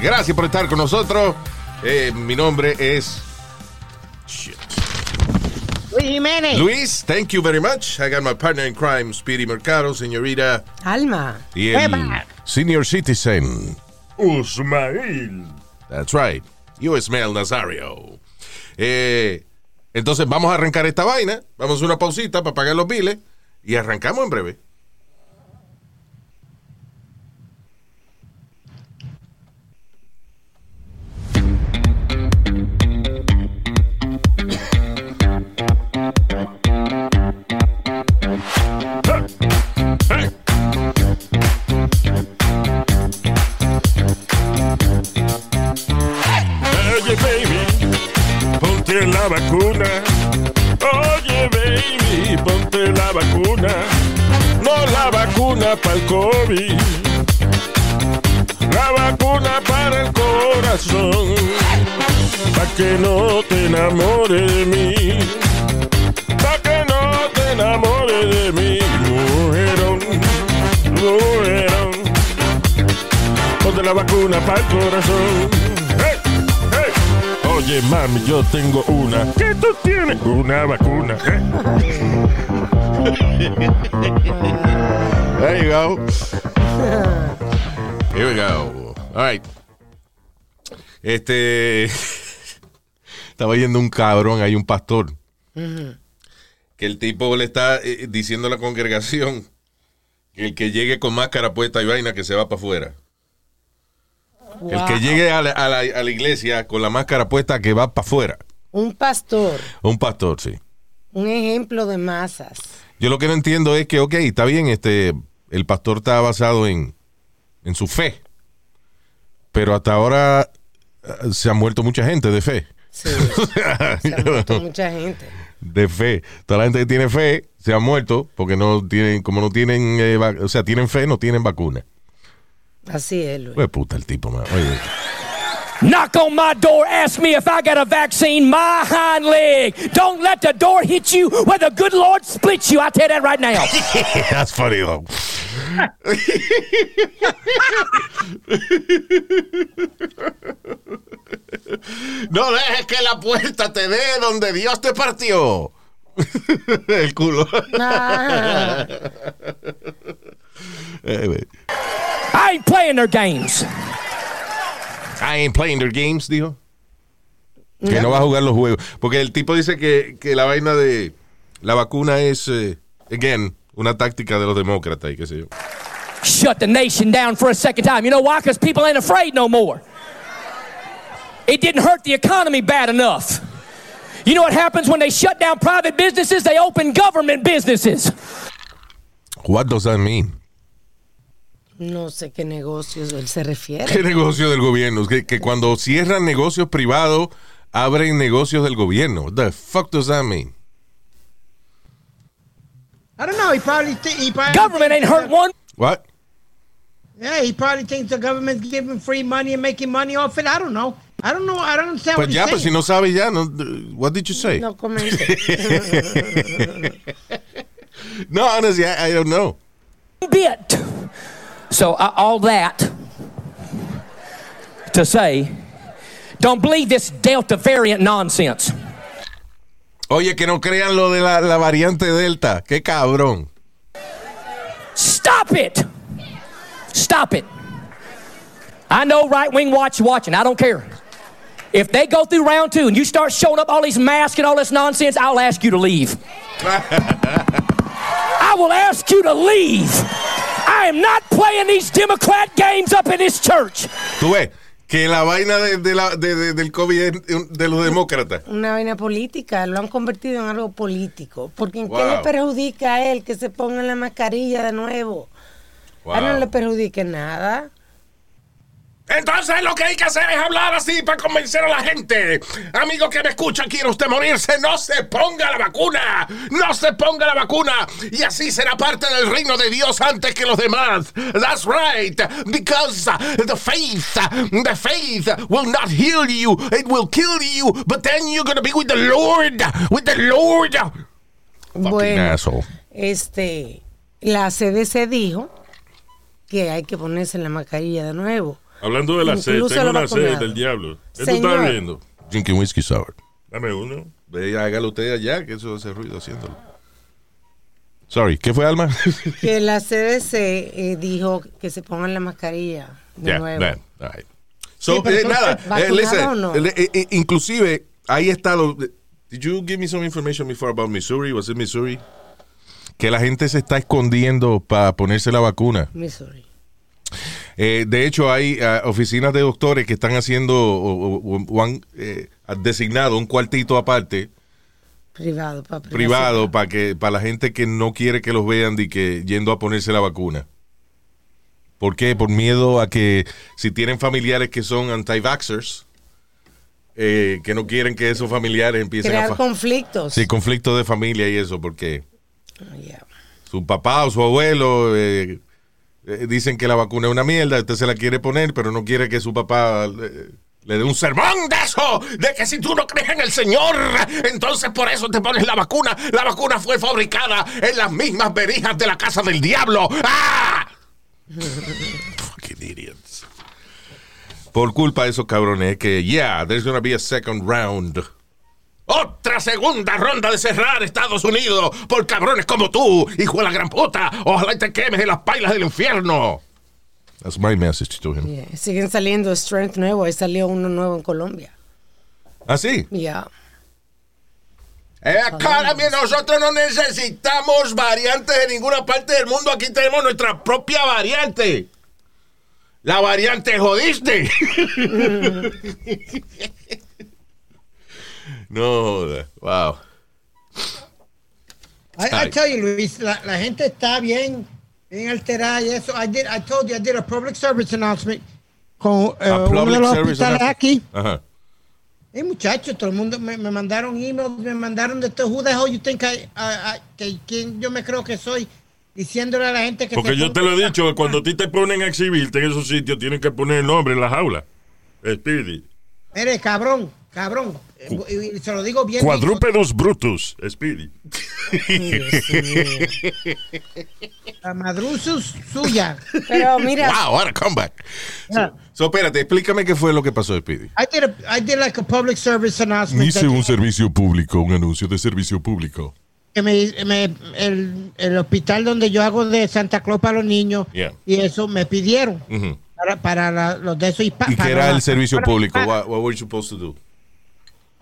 Gracias por estar con nosotros. Eh, mi nombre es Shit. Luis Jiménez. Luis. Thank you very much. I got my partner in crime, Speedy Mercado, señorita, Alma. y el senior citizen. Usmail. That's right. You Ismael Nazario. Eh, entonces vamos a arrancar esta vaina. Vamos a hacer una pausita para pagar los biles y arrancamos en breve. La vacuna. Oye, baby, ponte la vacuna. No la vacuna para el COVID. La vacuna para el corazón. Pa' que no te enamores de mí. Pa' que no te enamores de mí. Mujerón, mujerón. Ponte la vacuna para el corazón. Oye, mami, yo tengo una. ¿Qué tú tienes? Una vacuna. ¿eh? There you go. Here we go. All right. Este. Estaba yendo un cabrón, hay un pastor. Que el tipo le está eh, diciendo a la congregación que el que llegue con máscara puesta y vaina que se va para afuera. El que llegue a la, a la- a la iglesia con la máscara puesta que va para afuera. Un pastor, Un pastor, sí. un ejemplo de masas. Yo lo que no entiendo es que, ok, está bien, este, el pastor está basado en, en su fe. Pero hasta ahora eh, se ha muerto mucha gente de fe. Sí, se ha muerto mucha gente. de fe. Toda la gente que tiene fe se ha muerto porque no tienen, como no tienen, eh, o sea, tienen fe, no tienen vacuna. Así es, Luis. Pues puta el tipo, man. Oye, Knock on my door, ask me if I got a vaccine, my hind leg. Don't let the door hit you where the good Lord splits you. I tell that right now. that's funny though. No dejes que la puerta te dé donde Dios te partió. el culo. Ah, Eh, I ain't playing their games. I ain't playing their games, dijo. Que no va a jugar los juegos. Porque el tipo dice que, que la vaina de la vacuna es, eh, again, una táctica de los demócratas y qué sé yo. Shut the nation down for a second time. You know why? Because people ain't afraid no more. It didn't hurt the economy bad enough. You know what happens when they shut down private businesses? They open government businesses. What does that mean? No sé qué negocios él se refiere. ¿Qué negocio del gobierno? Que, que cuando cierran negocios privados, abren negocios del gobierno. What the fuck does that mean? I don't know. He probably he probably Government ain't hurt one. What? Yeah, he probably thinks the government's giving free money and making money off it. I don't know. I don't know. I don't understand Pues what ya, he's pues si no sabe ya, no, what did you say? No comente. No, honestly, I, I don't know. bit. So uh, all that to say, don't believe this Delta variant nonsense. Oye, que no crean lo de la, la variante Delta. Qué cabrón. Stop it. Stop it. I know right wing watch watching. I don't care. If they go through round two and you start showing up all these masks and all this nonsense, I'll ask you to leave. I will ask you to leave. I am not playing these Democrat games up in this church. Tú ves que la vaina de, de la, de- de- del COVID es de los demócratas. Una vaina política, lo han convertido en algo político. Porque ¿en qué le perjudica a él que se ponga la mascarilla de nuevo? A él no le perjudique nada. Entonces lo que hay que hacer es hablar así para convencer a la gente. Amigo que me escucha, quiere usted morirse, no se ponga la vacuna. No se ponga la vacuna. Y así será parte del reino de Dios antes que los demás. That's right. Because the faith, the faith will not heal you. It will kill you. But then you're going to be with the Lord. With the Lord. Bueno, asshole. este, la CDC dijo que hay que ponerse la mascarilla de nuevo. Hablando de la sed, tengo una sed del diablo. ¿Qué tú estás viendo? Drinking whiskey sour. Dame uno. Ve, hágalo usted allá, que eso hace ruido haciéndolo. Sorry, ¿qué fue, Alma? Que la CDC eh, dijo que se pongan la mascarilla de Yeah, nuevo. man, all right. So, Sí, eh, nada, eh, ¿vacunado listen, no? eh, eh, inclusive, ahí está lo... Did you give me some information before about Missouri? Was it Missouri? Que la gente se está escondiendo para ponerse la vacuna. Missouri. Eh, de hecho, hay ah, oficinas de doctores que están haciendo o, o- o han eh, designado un cuartito aparte Privado, para privado para que para la gente que no quiere que los vean de que yendo a ponerse la vacuna. ¿Por qué? Por miedo a que si tienen familiares que son anti-vaxxers, eh, que no quieren que esos familiares empiecen a... Crear conflictos. Sí, conflicto de familia y eso, porque Oh, yeah. su papá o su abuelo eh, eh, dicen que la vacuna es una mierda, usted se la quiere poner, pero no quiere que su papá eh, le dé un sermón de eso, de que si tú no crees en el Señor, entonces por eso te pones la vacuna. La vacuna fue fabricada en las mismas verijas de la casa del diablo. ¡Ah! Fucking idiots. Por culpa de esos cabrones, que yeah, there's gonna be a second round. Otra segunda ronda de cerrar Estados Unidos por cabrones como tú, hijo de la gran puta. Ojalá y te quemes en las pailas del infierno. That's my message to him. Yeah. Siguen saliendo strength nuevo. Ahí salió uno nuevo en Colombia. ¿Ah, sí? Ya. Eh, cara, nosotros no necesitamos variantes de ninguna parte del mundo. Aquí tenemos nuestra propia variante. La variante jodiste. no, wow. I, I tell you, Luis, la, la gente está bien, bien alterada y eso. I did, I told you, I did a public service announcement con A uno de los hospitales aquí. Ajá. Hey, muchachos, todo el mundo me, me mandaron emails, me mandaron de todo. Who the hell you think I, I- I- que quién yo me creo que soy? Diciéndole a la gente que Porque yo te lo he dicho, que cuando a ti te ponen a exhibirte en esos sitios, tienen que poner el nombre en la jaula. Speedy. Mire, cabrón, cabrón. Eh, Y, se lo digo bien. Cuadrúpedos brutus. Speedy. La madruzus suya. Pero mira, Wow, what a comeback. Yeah. So, espérate, explícame qué fue lo que pasó, Speedy. I did, a, I did like a public service announcement. Hice un servicio público, un anuncio de servicio público. que me, me- el, el hospital donde yo hago de Santa Claus para los niños Yeah. y eso me pidieron Ujú. para, para la- los de esos ¿Y qué era el servicio público? What, what were you supposed to do?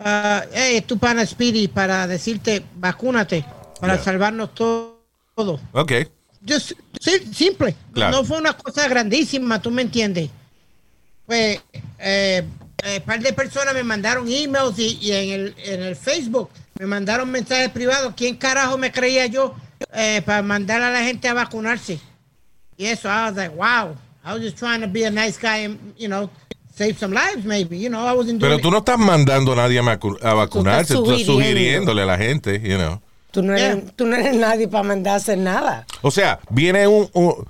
Ah, hey, tu pana Speedy para decirte vacúnate para Yeah. salvarnos todo. todo. Ok. Just, sí, simple. Claro. No fue una cosa grandísima, tú me entiendes. Pues, eh, eh, par de personas me mandaron emails y, y en, el, en el Facebook me mandaron mensajes privados. ¿Quién carajo me creía yo eh, para mandar a la gente a vacunarse? Y eso, I was like, wow. I was just trying to be a nice guy and, you know, save some lives maybe. You know, I wasn't Pero tú no estás mandando a nadie a, vacunarse, tú estás sugiriéndole a la gente, you know. tú no eres, Yeah. tú no eres nadie para mandar a hacer nada. O sea, viene un, un,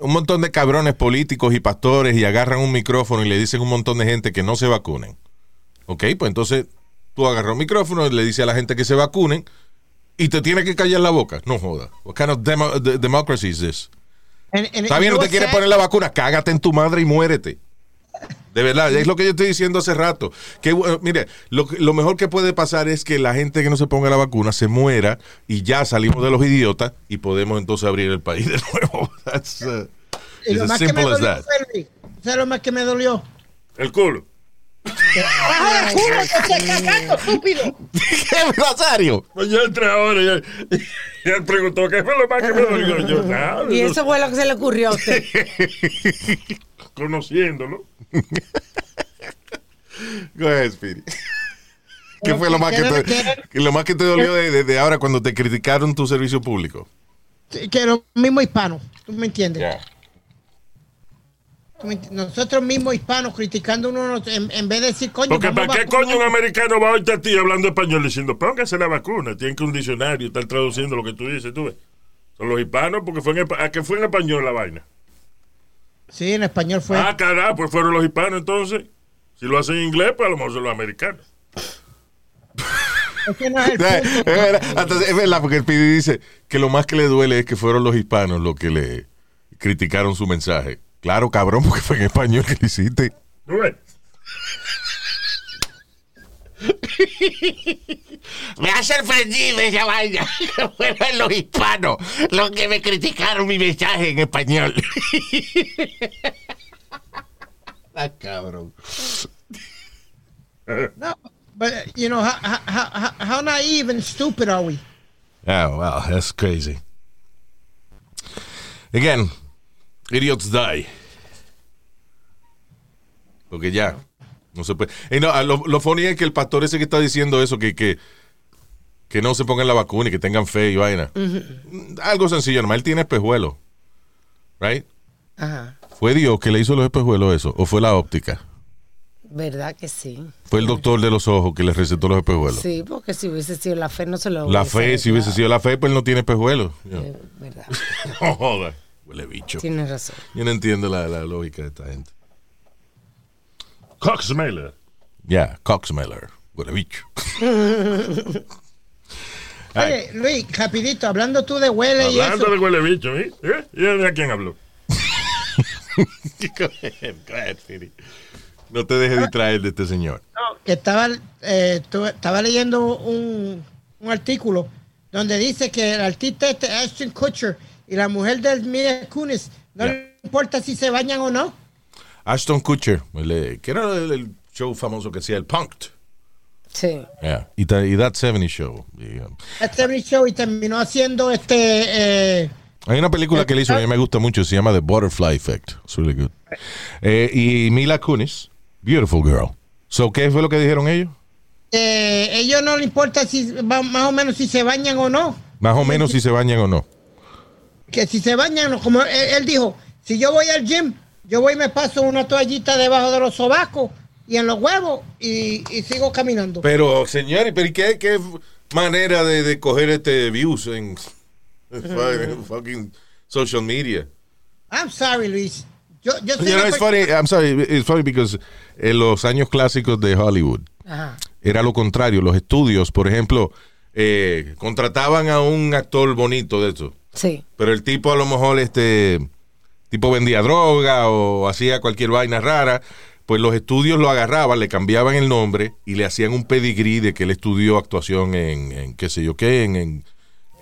un montón de cabrones políticos y pastores y agarran un micrófono y le dicen a un montón de gente que no se vacunen. Ok, pues entonces tú agarras un micrófono y le dices a la gente que se vacunen y te tiene que callar la boca. No joda. What kind of demo- de- democracy is this? And- and Está you bien, no te sad? poner la vacuna, cágate en tu madre y muérete. De verdad, es lo que yo estoy diciendo hace rato. Que, bueno, mire, lo, lo mejor que puede pasar es que la gente que no se ponga la vacuna se muera y ya salimos de los idiotas y podemos entonces abrir el país de nuevo. That's, uh, Y lo más que me dolió Luis, ¿Sabes lo más que me dolió? El culo. ¡Baja el culo, que te cagando, estúpido! ¿Qué, Nazario? Pues ya entré ahora y él, y él preguntó qué fue lo más que me dolió. Yo, nada, Y no- eso fue lo que se le ocurrió a usted. conociéndolo. Go ahead, Speedy. ¿Qué fue lo más que te, lo más que te dolió de, de- ahora cuando te criticaron tu servicio público? Que lo mismo hispano, ¿tú me entiendes? tú me ent- Nosotros mismos hispanos criticando uno en, en vez de decir coño. Porque ¿para qué coño un americano va a oírte a ti hablando español diciendo, póngase la vacuna? Tienen que un diccionario estar traduciendo lo que tú dices, tú ves. Son los hispanos porque fue en, ¿a qué fue en español la vaina? Sí, en español fue. Ah, carajo, pues fueron los hispanos entonces. Si lo hacen en inglés, pues a lo mejor son los americanos. Ese no es el Es punto. verdad, es porque el Pidi dice que lo más que le duele es que fueron los hispanos los que le criticaron su mensaje. Claro, cabrón, porque fue en español que lo hiciste. ¿Tú ves? Me ha sorprendido esa vaina. Fueron los hispanos los que me criticaron mi mensaje en español. Ah, cabrón. No, but you know how, how, how, how naive and stupid are we? Oh, wow, that's crazy. Again, idiots die. Porque ya, no se puede. Y no, lo, lo funny es que el pastor ese que está diciendo eso, que, que, que no se pongan la vacuna y que tengan fe y vaina. Algo sencillo, nomás él tiene espejuelos. Right? Ajá. ¿Fue Dios que le hizo los espejuelos eso? ¿O fue la óptica? ¿Verdad que sí? ¿Fue el doctor de los ojos que le recetó los espejuelos? Sí, porque si hubiese sido la fe no se lo La fe, si hubiese sido la fe, pues él no tiene espejuelos. Eh, verdad. No joda. Huele bicho. Tienes razón. Yo no entiendo la, la lógica de esta gente. Coxmailer. Ya, Coxmiller. Huele bicho. Oye, Luis, rapidito, hablando tú de huele y Hablando eso. de huele bicho, ¿eh? ¿Eh? ¿Y de quién habló? Go ahead, go ahead, Fidi. No te dejes distraer de este señor. No, que estaba, eh, tu- estaba leyendo un, un artículo donde dice que el artista este, Ashton Kutcher y la mujer del Mila Kunis no le importa si se bañan o no. Ashton Kutcher, el, que era el, el show famoso que hacía el Punked. Sí. Yeah. Y, ta- y That 70 Show. Y, um, Este show y terminó haciendo este eh, hay una película que le hizo que a mí me gusta mucho, se llama The Butterfly Effect. It's really good. Eh, y Mila Kunis, Beautiful Girl. So, ¿qué fue lo que dijeron ellos? eh, ellos no le importa si más o menos si se bañan o no. Más o menos si se bañan o no. Que si se bañan, no, como él, él dijo, si yo voy al gym, yo voy y me paso una toallita debajo de los sobacos y en los huevos y, y sigo caminando. Pero, señores, pero ¿y qué, qué manera de, de coger este views en, en fucking social media? I'm sorry, Luis. Yo, yo soy You know, una it's funny, I'm sorry, it's funny because en los años clásicos de Hollywood Ajá. era lo contrario. Los estudios, por ejemplo, eh, contrataban a un actor bonito de eso, Sí. pero el tipo a lo mejor este tipo vendía droga o hacía cualquier vaina rara, pues los estudios lo agarraban, le cambiaban el nombre y le hacían un pedigrí de que él estudió actuación en, en qué sé yo qué, en, en-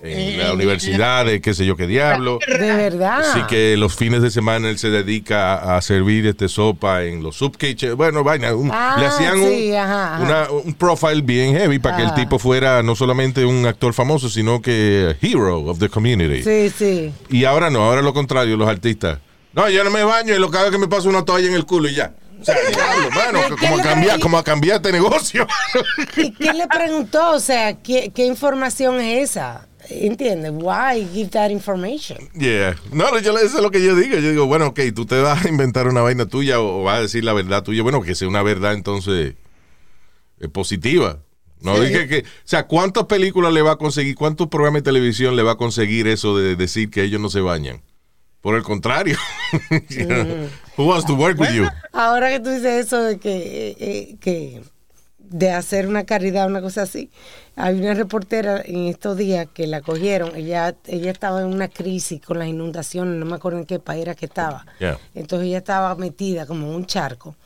en la universidad de qué sé yo qué diablo. De verdad. Así que los fines de semana él se dedica a, a servir este sopa en los subkitchen. Bueno, vaina, un- Ah, le hacían sí, un, ajá, ajá. una- un profile bien heavy para que el Ajá. tipo fuera no solamente un actor famoso, sino que hero of the community. Sí, sí. Y ahora no, ahora lo contrario, los artistas. No, yo no me baño y lo que hago es que me paso una toalla en el culo y ya. O sea, diablo, mano, ¿Qué como cambiar, traí? como a cambiar este negocio. ¿Y quién le preguntó? O sea, ¿qué, qué información es esa? ¿Entiendes? Why give that information? Yeah. No, yo, eso es lo que yo digo. Yo digo, bueno, ok, tú te vas a inventar una vaina tuya o, vas a decir la verdad tuya. Bueno, que sea una verdad entonces eh, positiva. No dije que, o sea, ¿cuántas películas le va a conseguir, cuántos programas de televisión le va a conseguir eso de decir que ellos no se bañan? Por el contrario. Know, Who wants to work with you? Ahora que tú dices eso de que, eh, eh, que de hacer una caridad, una cosa así, hay una reportera en estos días que la cogieron, ella, ella estaba en una crisis con las inundaciones, no me acuerdo en qué país era que estaba. Yeah. Entonces ella estaba metida como en un charco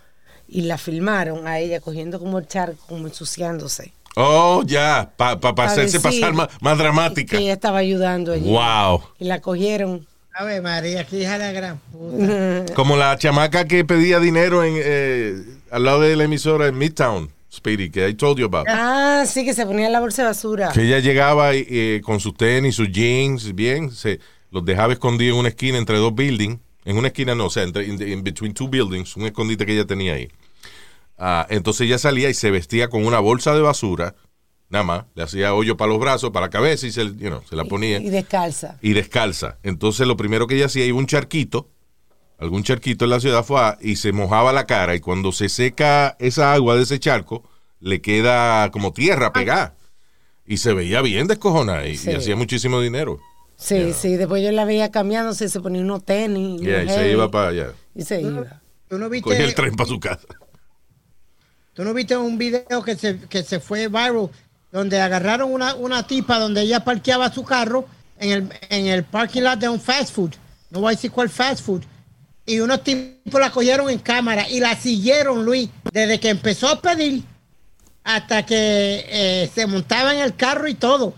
y la filmaron a ella cogiendo como el charco, como ensuciándose. Oh, ya, para Pa' hacerse decir pasar más, más dramática. Que ella estaba ayudando allí. Wow. Y la cogieron. A ver, María, que hija de la gran puta. Como la chamaca que pedía dinero en, eh, al lado de la emisora en Midtown, Speedy, que I told you about. Ah, sí, que se ponía en la bolsa de basura. Que ella llegaba eh, con sus tenis, sus jeans, bien, se los dejaba escondidos en una esquina entre dos buildings. En una esquina no, o sea, entre, in, in between two buildings, un escondite que ella tenía ahí. Ah, entonces ella salía y se vestía con una bolsa de basura, nada más, le hacía hoyo para los brazos, para la cabeza y se, you know, se la ponía Y descalza. y descalza. Entonces lo primero que ella hacía iba a un charquito algún charquito en la ciudad, fue a- y se mojaba la cara y cuando se seca esa agua de ese charco, le queda como tierra pegada. Y se veía bien descojonada y, hacía muchísimo dinero. Sí, sí, después yo la veía cambiándose, se ponía unos tenis. Yeah, unos y se iba para allá. Y se iba. ¿Tú no viste, Cogía el tren para su casa. ¿Tú no viste un video que se, que se fue viral donde agarraron una, una tipa donde ella parqueaba su carro en el, en el parking lot de un fast food? No voy a decir cuál fast food. Y unos tipos la cogieron en cámara y la siguieron, Luis, desde que empezó a pedir hasta que eh, se montaba en el carro y todo.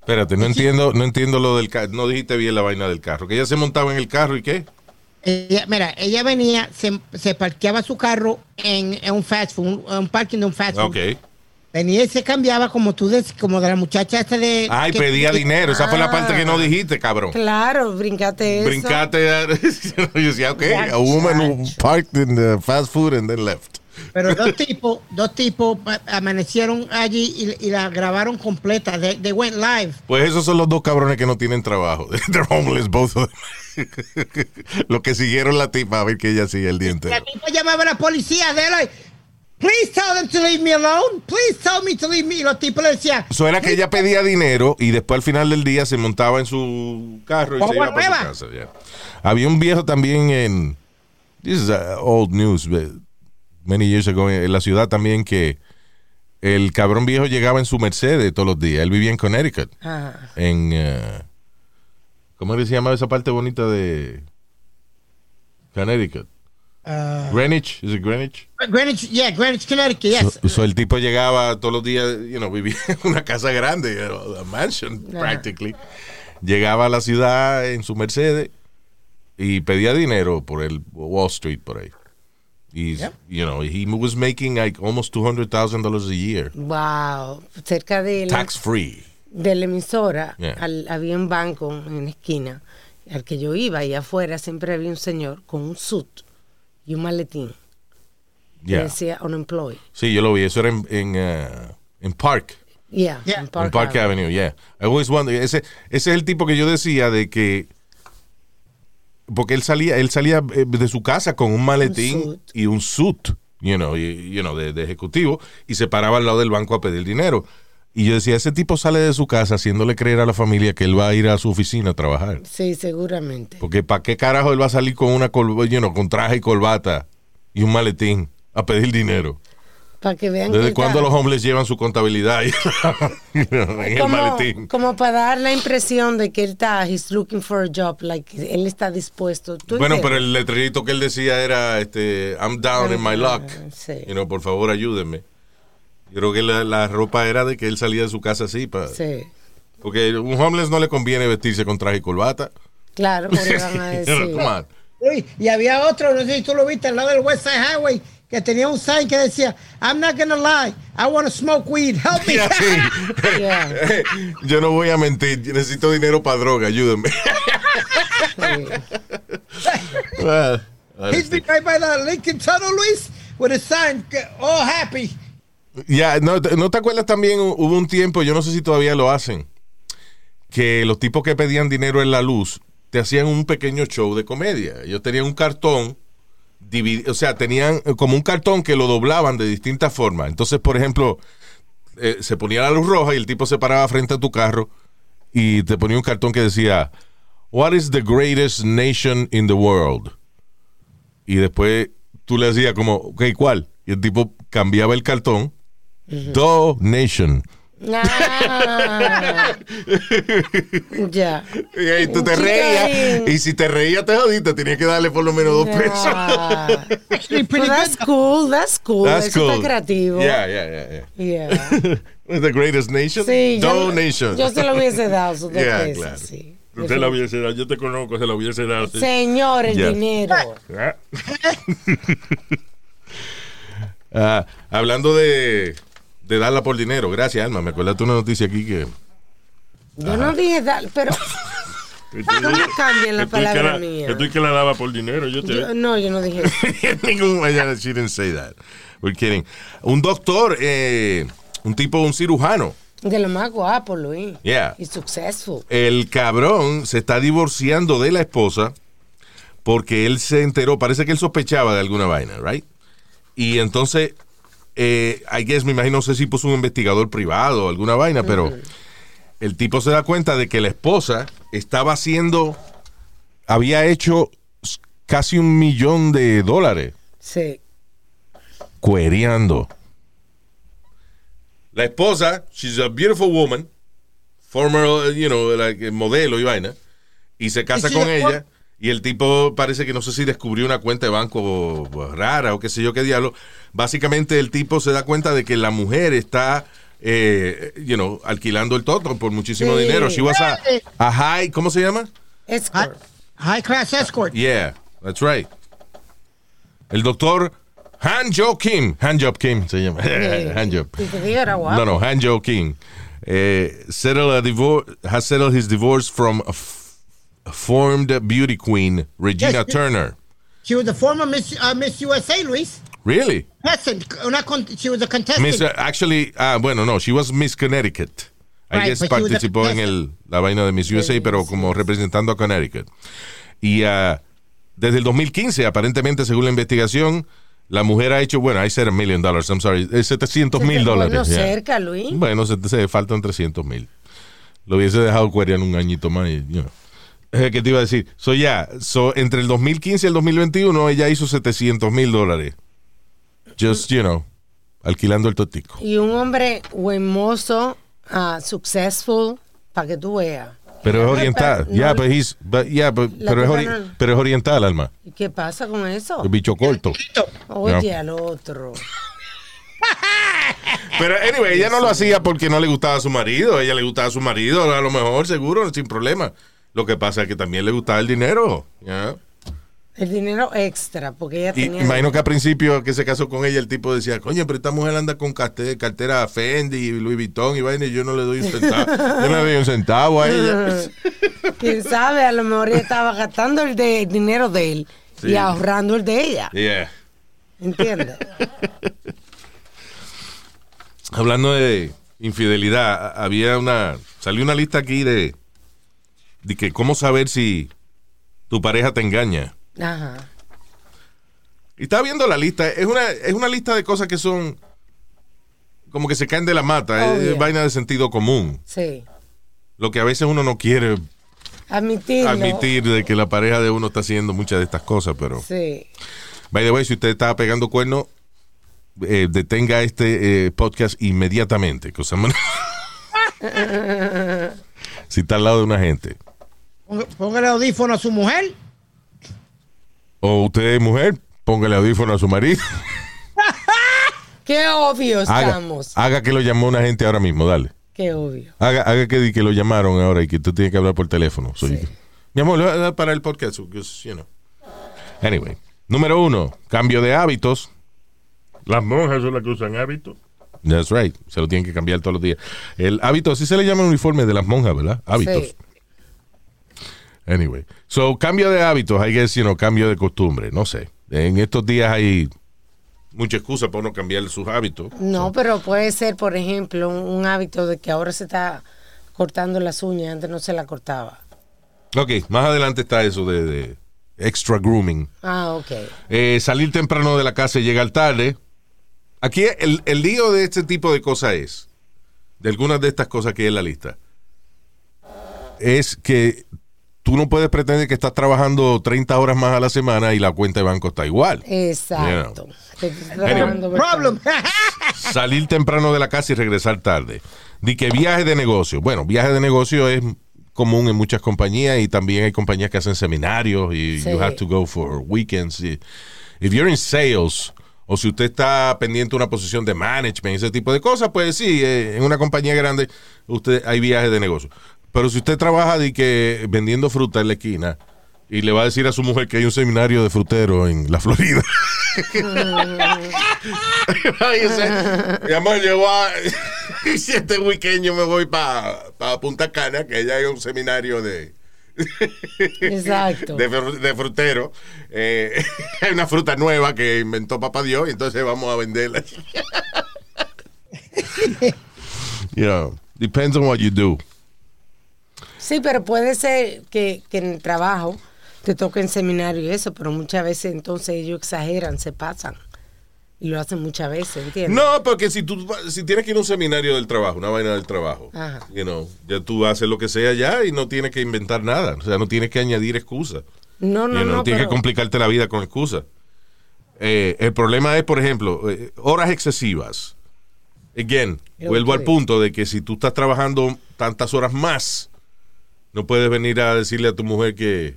Espérate, no entiendo, no entiendo lo del carro. No dijiste bien la vaina del carro. Que ella se montaba en el carro y qué. Ella- mira, ella venía, se, se parqueaba su carro en, en un fast food, un, un parking de un fast food. Ok. Venía y se cambiaba como tú, des- como de la muchacha esta de... Ay, que- pedía que- dinero. Esa fue la parte que no Ah. dijiste, cabrón. Claro, brincate eso. Brincate. a- Yo decía, ok, a woman who parked in the fast food and then left. Pero dos tipos, dos tipos amanecieron allí y, y la grabaron completa. They, they went live. Pues esos son los dos cabrones que no tienen trabajo. They're homeless, both of them. Los que siguieron la tipa a ver que ella sigue el diente. La tipa llamaba a la policía de like, please tell them to leave me alone. Please tell me to leave me. Y los tipos le decían, Eso era que ella pedía dinero y después al final del día se montaba en su carro y se iba para su casa. Había un viejo también en. This is uh, old news, but many years ago, en la ciudad también que el cabrón viejo llegaba en su Mercedes todos los días. Él vivía en Connecticut. Ajá. En. uh, ¿Cómo se llama esa parte bonita de Connecticut? Uh, Greenwich, is it Greenwich? Greenwich, yeah, Greenwich, Connecticut, yes. So, so el tipo llegaba todos los días, you know, vivía en una casa grande, you know, a mansion practically. Llegaba a la ciudad en su Mercedes y pedía dinero por el Wall Street por ahí. Y, you know, he was making like almost $200,000 a year. Wow. Cerca de la, Tax free. de la emisora Yeah. al- había un banco en la esquina al que yo iba y afuera siempre había un señor con un suit y un maletín que Yeah. decía unemployed. Sí, yo lo vi. Eso era en, en, uh, en Park. Yeah, Yeah. en En Park Avenue. Avenue, yeah. I always wonder- ese, ese es el tipo que yo decía de que porque él salía, él salía eh, de su casa con un maletín y un suit, you know, y- you know, de, de ejecutivo y se paraba al lado del banco a pedir dinero. Y yo decía, ese tipo sale de su casa haciéndole creer a la familia que él va a ir a su oficina a trabajar. Sí, seguramente. Porque ¿para qué carajo él va a salir con una you know, con traje y corbata y un maletín a pedir dinero? Para que vean ¿Desde cuándo los hombres llevan su contabilidad en el como, maletín? como para dar la impresión de que él está, he's looking for a job, like él está dispuesto. ¿Tú Bueno, pero el letrerito que él decía era, este, I'm down in my luck. Sí. You know, por favor, ayúdenme. Yo creo que la, la ropa era de que él salía de su casa así. pa- Sí, Porque a un homeless no le conviene vestirse con traje y corbata. claro, porque van a decir. come on. Uy, y había otro, no sé si tú lo viste, al lado del West Side Highway, que tenía un sign que decía, I'm not gonna lie, I want to smoke weed, help me. Yeah, sí. Yeah. Yo no voy a mentir, necesito dinero para droga, ayúdenme. Well, He's been right by the Lincoln Tunnel, Luis, with a sign, all happy. Ya, no, ¿no te acuerdas también? hu- Hubo un tiempo, yo no sé si todavía lo hacen, que los tipos que pedían dinero en la luz te hacían un pequeño show de comedia. Ellos tenían un cartón, o sea, tenían eh, como un cartón que lo doblaban de distintas formas. Entonces, por ejemplo, eh, se ponía la luz roja y el tipo se paraba frente a tu carro y te ponía un cartón que decía, What is the greatest nation in the world? Y después tú le decías como, ok, ¿cuál? Y el tipo cambiaba el cartón. Donation. Ah. ya. Y ahí tú te reías. Y si te reías, te jodiste. Tenías que darle por lo menos dos pesos. Ah. Actually, pretty Well, that's good. cool, that's cool. That's Eso cool. está creativo. Yeah, yeah, yeah, Yeah. yeah. The greatest nation? Sí, yo, Donation. yo se lo hubiese dado sus dos Yeah, pesos, claro. sí. Usted la hubiese dado, yo te conozco, se la hubiese dado. sí. Señor, el Ya. dinero. Ah, Ah, hablando de, de darla por dinero. Gracias, Alma. Me acuerdas una noticia aquí que... Yo no dije dar, pero no me cambien la palabra la- mía. Que tú y que la daba por dinero. Yo te. Yo- no, yo no dije eso. Ningún she didn't say that. We're kidding. Un doctor, eh, un tipo, un cirujano. De lo más guapo, Luis. Yeah. Y successful. El cabrón se está divorciando de la esposa porque él se enteró, parece que él sospechaba de alguna vaina, right? Y entonces, eh, I guess, me imagino, no sé si puso un investigador privado o alguna vaina, pero el tipo se da cuenta de que la esposa estaba haciendo, había hecho casi un millón de dólares Sí. cuereando. La esposa, she's a beautiful woman, former, you know, like, modelo y vaina, y se casa ¿Y si con ella. Y el tipo parece que no sé si descubrió una cuenta de banco rara o qué sé yo qué diablo. Básicamente el tipo se da cuenta de que la mujer está, eh, you know, alquilando el toto por muchísimo Sí. dinero. She was a, a high, ¿cómo se llama? High, Escort. high class escort. Yeah, that's right. El doctor Hanjo Kim, Hanjob Kim se llama. Guapo. No, no, Hanjo Kim. Eh, settled a divor- has settled his divorce from a formed beauty queen, Regina Yes. Turner. She was the former Miss, uh, Miss USA, Luis. Really? Contestant, una con- she was a contestant. Miss, uh, actually, ah, bueno, no, she was Miss Connecticut. I Right, guess a participó en el, la vaina de Miss USA, pero como representando a Connecticut. Y ah, desde el 2015, aparentemente, según la investigación, la mujer ha hecho, bueno, I said a million dollars, I'm sorry, eh, 700 Se te mil dólares. lo yeah. cerca, Luis. Bueno, se, se faltan 300 mil. Lo hubiese dejado cuerear un añito más. Y, you know. Eh, ¿Qué te iba a decir? So, ya, so, entre el 2015 y el 2021, ella hizo 700 mil dólares. Just, you know, alquilando el totico. Y un hombre hermoso, ah, successful, para que tú veas. Pero es oriental. Ya, no- but he's- but- yeah, but- La pero, es pero es oriental, Alma. ¿Y qué pasa con eso? El bicho corto. Oye, No. al otro. Pero, anyway, ella no lo hacía porque no le gustaba a su marido. Ella le gustaba a su marido, a lo mejor, seguro, sin problema. Lo que pasa es que también le gustaba el dinero. ya. El dinero extra, porque ella Y tenía. imagino que al principio que se casó con ella, el tipo decía, coño, pero esta mujer anda con carte- cartera Fendi y Louis Vuitton y vaina y yo no le doy un centavo. yo no le doy un centavo a ella. Quién sabe, a lo mejor ella estaba gastando el, de- el dinero de él Sí. y ahorrando el de ella. Yeah. ¿Entiendes? Hablando de infidelidad, había una, salió una lista aquí de, de que cómo saber si tu pareja te engaña. Ajá. Y estaba viendo la lista, es una, es una lista de cosas que son como que se caen de la mata, Oh, es yeah. vaina de sentido común. Sí. Lo que a veces uno no quiere Admitirlo. admitir de que la pareja de uno está haciendo muchas de estas cosas, pero... Sí. By the way, si usted está pegando cuerno, eh, detenga este eh, podcast inmediatamente. que si está al lado de una gente. Ponga- Póngale audífono a su mujer. O usted es mujer, póngale audífono a su marido. Qué obvio Haga, estamos. haga que lo llamó una gente ahora mismo, dale. Qué obvio. Haga, haga que, que lo llamaron ahora y que tú tienes que hablar por teléfono. You- Mi amor, le voy a dar para el podcast. because, you know. Anyway, número uno, cambio de hábitos. Las monjas son las que usan hábitos. That's right. Se lo tienen que cambiar todos los días. El hábito, así se le llama el uniforme de las monjas, ¿verdad? Hábitos. Sí. Anyway. So, cambio de hábitos, I guess, you know, cambio de costumbre. No sé. En estos días hay mucha excusa para no cambiar sus hábitos. No, pero puede ser, por ejemplo, un, un hábito de que ahora se está cortando las uñas, antes no se la cortaba. Ok, más adelante está eso de, de extra grooming. Ah, ok. Eh, salir temprano de la casa y llegar tarde. Aquí el, el lío de este tipo de cosas es, de algunas de estas cosas que hay en la lista, es que tú no puedes pretender que estás trabajando 30 horas más a la semana y la cuenta de banco está igual. Exacto. Trabajando Problem. Salir temprano de la casa y regresar tarde. Di que viaje de negocio. Bueno, viaje de negocio es común en muchas compañías y también hay compañías que hacen seminarios y Sí. you have to go for weekends. If you're in sales o si usted está pendiente de una posición de management, ese tipo de cosas, pues sí, eh, en una compañía grande usted hay viajes de negocio. Pero si usted trabaja de que vendiendo fruta en la esquina y le va a decir a su mujer que hay un seminario de frutero en la Florida. Mi amor, yo voy este weekend yo me voy para Punta Cana, que allá hay un seminario de, Exacto. de, de frutero. Eh, hay una fruta nueva que inventó Papá Dios y entonces vamos a venderla. you know, depends on what you do. Sí, pero puede ser que, que en el trabajo te toca en seminario y eso, pero muchas veces entonces ellos exageran, se pasan. Y lo hacen muchas veces, ¿entiendes? No, porque si tú si tienes que ir a un seminario del trabajo, una vaina del trabajo, Ajá. you know, ya tú haces lo que sea ya y no tienes que inventar nada. O sea, no tienes que añadir excusas. No, no, You know, no. tienes pero- que complicarte la vida con excusas. Eh, el problema es, por ejemplo, eh, horas excesivas. Again, vuelvo al punto de que si tú estás trabajando tantas horas más, no puedes venir a decirle a tu mujer que,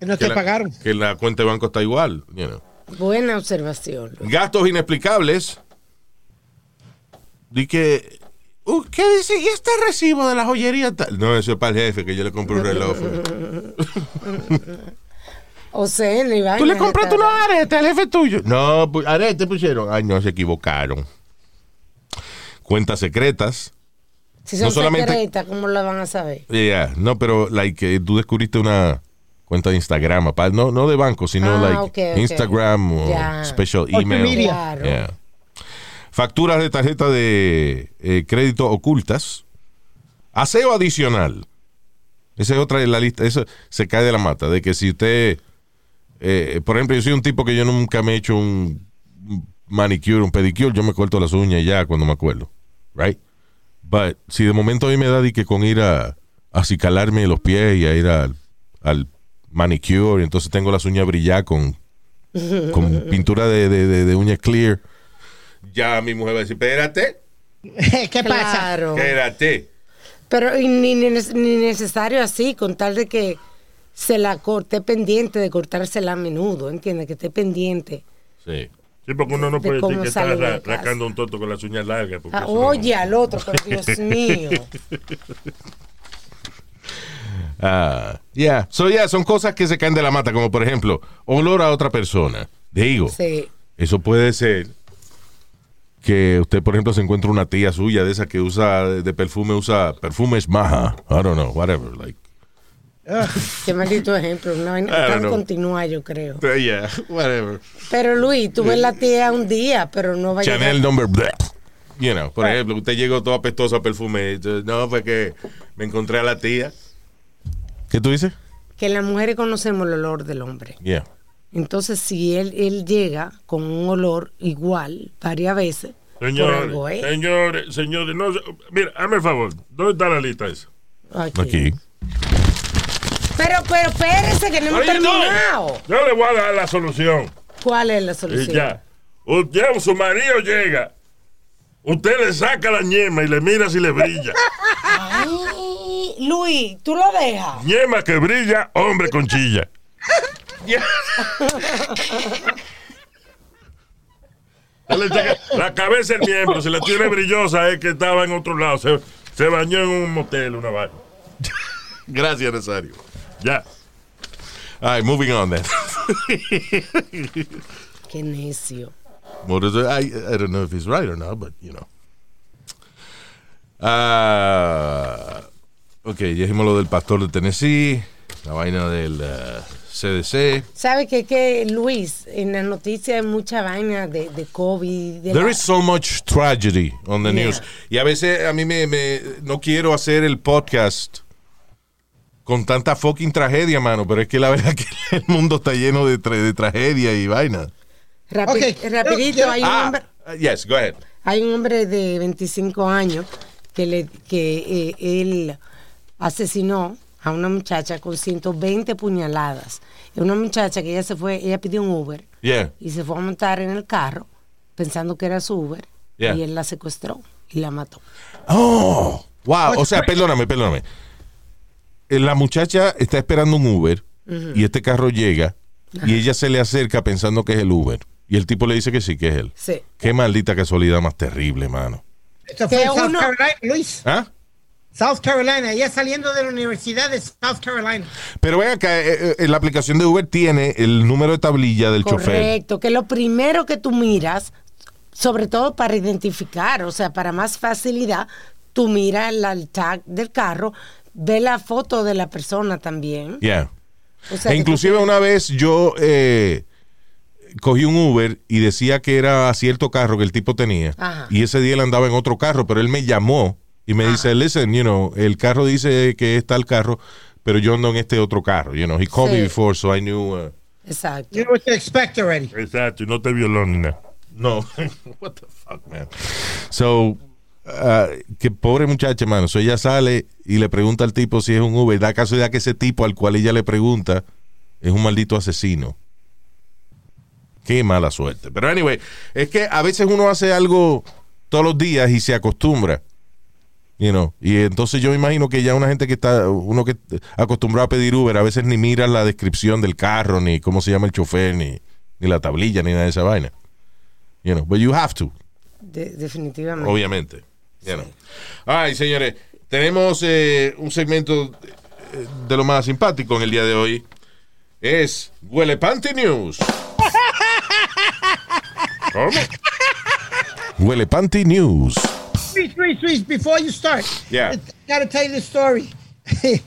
Que no que te la, pagaron. que la cuenta de banco está igual. you know. Buena observación. Luis. Gastos inexplicables. Di que. uh, ¿Qué dice? ¿Y este recibo de la joyería? tal? No, eso es para el jefe, que yo le compré un reloj. O sea, ni ¿Tú le compraste unos aretes al jefe tuyo? No, pu- aretes pusieron. Ay, no, se equivocaron. Cuentas secretas. Si son no solamente- secretas, ¿cómo lo van a saber? Yeah, no, pero like, eh, tú descubriste una cuenta de Instagram, no, no de banco, sino Ah, like. Instagram o special email. media. Claro. Yeah. Facturas de tarjeta de eh, crédito ocultas. Aseo adicional. Esa es otra de la lista. Eso se cae de la mata. De que si usted. eh, por ejemplo, yo soy un tipo que yo nunca me he hecho un manicure, un pedicure. Yo me corto las uñas ya cuando me acuerdo. Right? But si de momento a mí me da de que con ir a, acicalarme los pies y a ir al, al manicure, y entonces tengo las uñas brilladas con, con pintura de, de, de- de uñas clear. Ya mi mujer va a decir, espérate, ¿Qué pasa? Claro. espérate. Pero y ni, ni, ni necesario así, con tal de que se la corte pendiente de cortársela a menudo, ¿entiendes? Que esté pendiente. Sí. Sí, porque uno no De puede decir que está rascando un toto con las uñas largas. porque Ah, eso no- oye al otro, pero Dios mío. Ah, yeah. So, yeah, son cosas que se caen de la mata, como por ejemplo, olor a otra persona. Digo, Sí. eso puede ser que usted, por ejemplo, se encuentra una tía suya de esa que usa de perfume, usa perfumes maja. I don't know, whatever. Like, Qué maldito ejemplo. Tan know. continua, yo creo. yeah, whatever. Pero Luis, tú ves la tía un día, pero no va a Chanel llegar- number. You know, por ejemplo, usted llegó todo apestoso a perfume. No, fue que me encontré a la tía. ¿Qué tú dices? Que las mujeres conocemos el olor del hombre. Yeah. Entonces, si él, él llega con un olor igual varias veces, por algo Señores, es. señores, señores, no, mira, hazme el favor, ¿dónde está la lista esa? Aquí. Aquí. Pero, pero espérese que no hemos Ahí no. terminado. Yo le voy a dar la solución. ¿Cuál es la Y solución? ya. Usted, su marido llega. Usted le saca la ñema y le mira si le brilla. Ay, Luis, tú lo dejas. ñema que brilla, hombre con chilla. La cabeza del miembro, si la tiene brillosa es que estaba en otro lado. Se, se bañó en un motel, una vaina. Gracias, Nazario. Ya. All right, moving on then. Qué necio. What is it? I, I don't know if he's right or not, but you know. Ah, ok, ya dijimos lo del pastor de Tennessee, la vaina del CDC. ¿Sabe que, que Luis, en las noticias hay mucha vaina de, de COVID? De There la- is so much tragedy on the Yeah. news. Y a veces a mí me, me- no quiero hacer el podcast con tanta fucking tragedia, mano, pero es que la verdad que el mundo está lleno de, tra- de tragedia y vaina. Rapi- Rapidito, hay un Ah, hombre... yes, go ahead. Hay un hombre de 25 años que, le, que eh, él asesinó a una muchacha con 120 puñaladas. Es una muchacha que ella se fue, ella pidió un Uber Yeah. y se fue a montar en el carro pensando que era su Uber Yeah. y él la secuestró y la mató. Oh, wow. O sea, perdóname, perdóname. Eh, La muchacha está esperando un Uber y este carro llega y ella se le acerca pensando que es el Uber. Y el tipo le dice que sí, que es él. Sí. Qué maldita casualidad más terrible, mano. Esto fue en South uno- Carolina, Luis. ¿Ah? South Carolina, ella saliendo de la Universidad de South Carolina. Pero ven acá, eh, eh, la aplicación de Uber tiene el número de tablilla del chofer. Correcto, que lo primero que tú miras, sobre todo para identificar, o sea, para más facilidad, tú miras el tag del carro, ve la foto de la persona también. Yeah. O sea, E que inclusive una vez yo eh, cogí un Uber y decía que era cierto carro que el tipo tenía. Ajá. Y ese día él andaba en otro carro, pero él me llamó y me dice, listen, you know, el carro dice que está el carro, pero yo ando en este otro carro. You know, he called me before, so I knew. uh, Exacto. You know what to expect already. Exacto, no te violó ni nada. no, what the fuck, man. So, uh, que pobre muchacha, mano. So ella sale y le pregunta al tipo si es un Uber. Da casualidad que ese tipo al cual ella le pregunta es un maldito asesino. Qué mala suerte. Pero anyway, es que a veces uno hace algo todos los días y se acostumbra. You know, y entonces yo me imagino que ya una gente que está, uno que acostumbrado a pedir Uber, a veces ni mira la descripción del carro, ni cómo se llama el chofer, ni, ni la tablilla, ni nada de esa vaina. You know, but you have to, De- definitivamente. obviamente. You know. Ay, señores, tenemos eh, un segmento eh, de lo más simpático en el día de hoy. Es Huele Panty News. ¿Cómo? Huele Panty News. Luis, Luis, Luis, before you start, Yeah. I gotta tell you the story.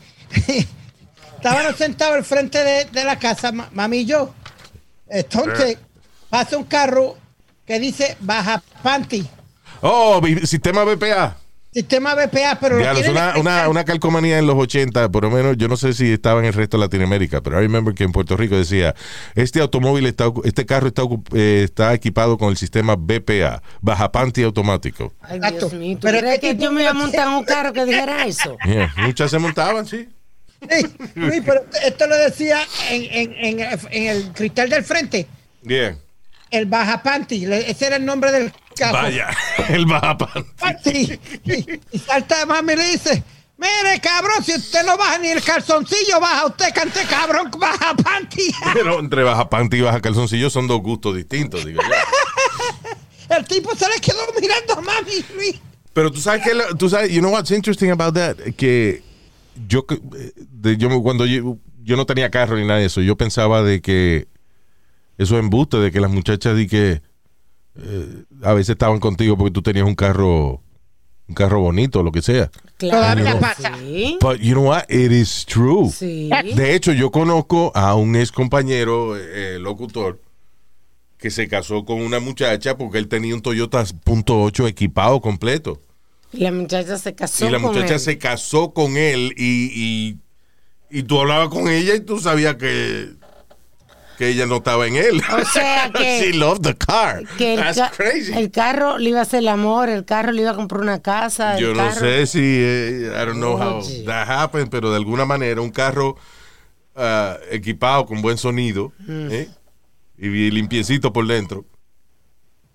Estábamos sentados al frente de, de la casa, ma- mami y yo. Entonces, pasa un carro que dice baja panty. Oh, sistema BPA. Sistema BPA, pero lo Diablo, es tienen una, una, una calcomanía en los 80, por lo menos yo no sé si estaba en el resto de Latinoamérica, pero I remember que en Puerto Rico decía, este automóvil está, este carro está, eh, está equipado con el sistema BPA, baja panty automático. Ay, Exacto. Dios mío. ¿Tú Pero crees este que yo me iba a montar en un carro que dijera eso? Yeah, Muchas se montaban, sí. Sí, pero esto lo decía en, en, en, en el cristal del frente. Bien. El baja panty. Ese era el nombre del carro. Vaya, el baja panty. Y, y salta mami y le dice, mire cabrón, si usted no baja ni el calzoncillo, baja usted, cante cabrón, baja panty. Pero entre baja panty y baja calzoncillo son dos gustos distintos, digo yo. El tipo se le quedó mirando a mami, Luis. Pero tú sabes que, tú sabes, you know what's interesting about that? Que yo, que- de- yo cuando yo, yo no tenía carro ni nada de eso, yo pensaba de que eso es embuste, de que las muchachas di que eh, a veces estaban contigo porque tú tenías un carro, un carro bonito o lo que sea. Claro. Todavía pasa. Sí. But you know what? It is true. Sí. De hecho, yo conozco a un ex compañero eh, locutor que se casó con una muchacha porque él tenía un Toyota .8 equipado completo. Y la muchacha se casó Y la con muchacha él. se casó con él y, y, y tú hablabas con ella y tú sabías que, que ella no estaba en él. O sea que- She loved the car. Que el, That's ca- crazy. el carro le iba a hacer el amor, el carro le iba a comprar una casa. Yo no carro- sé si, eh, I don't know how Oye. that happened, pero de alguna manera un carro ah, equipado con buen sonido Mm. ¿eh? y limpiecito por dentro.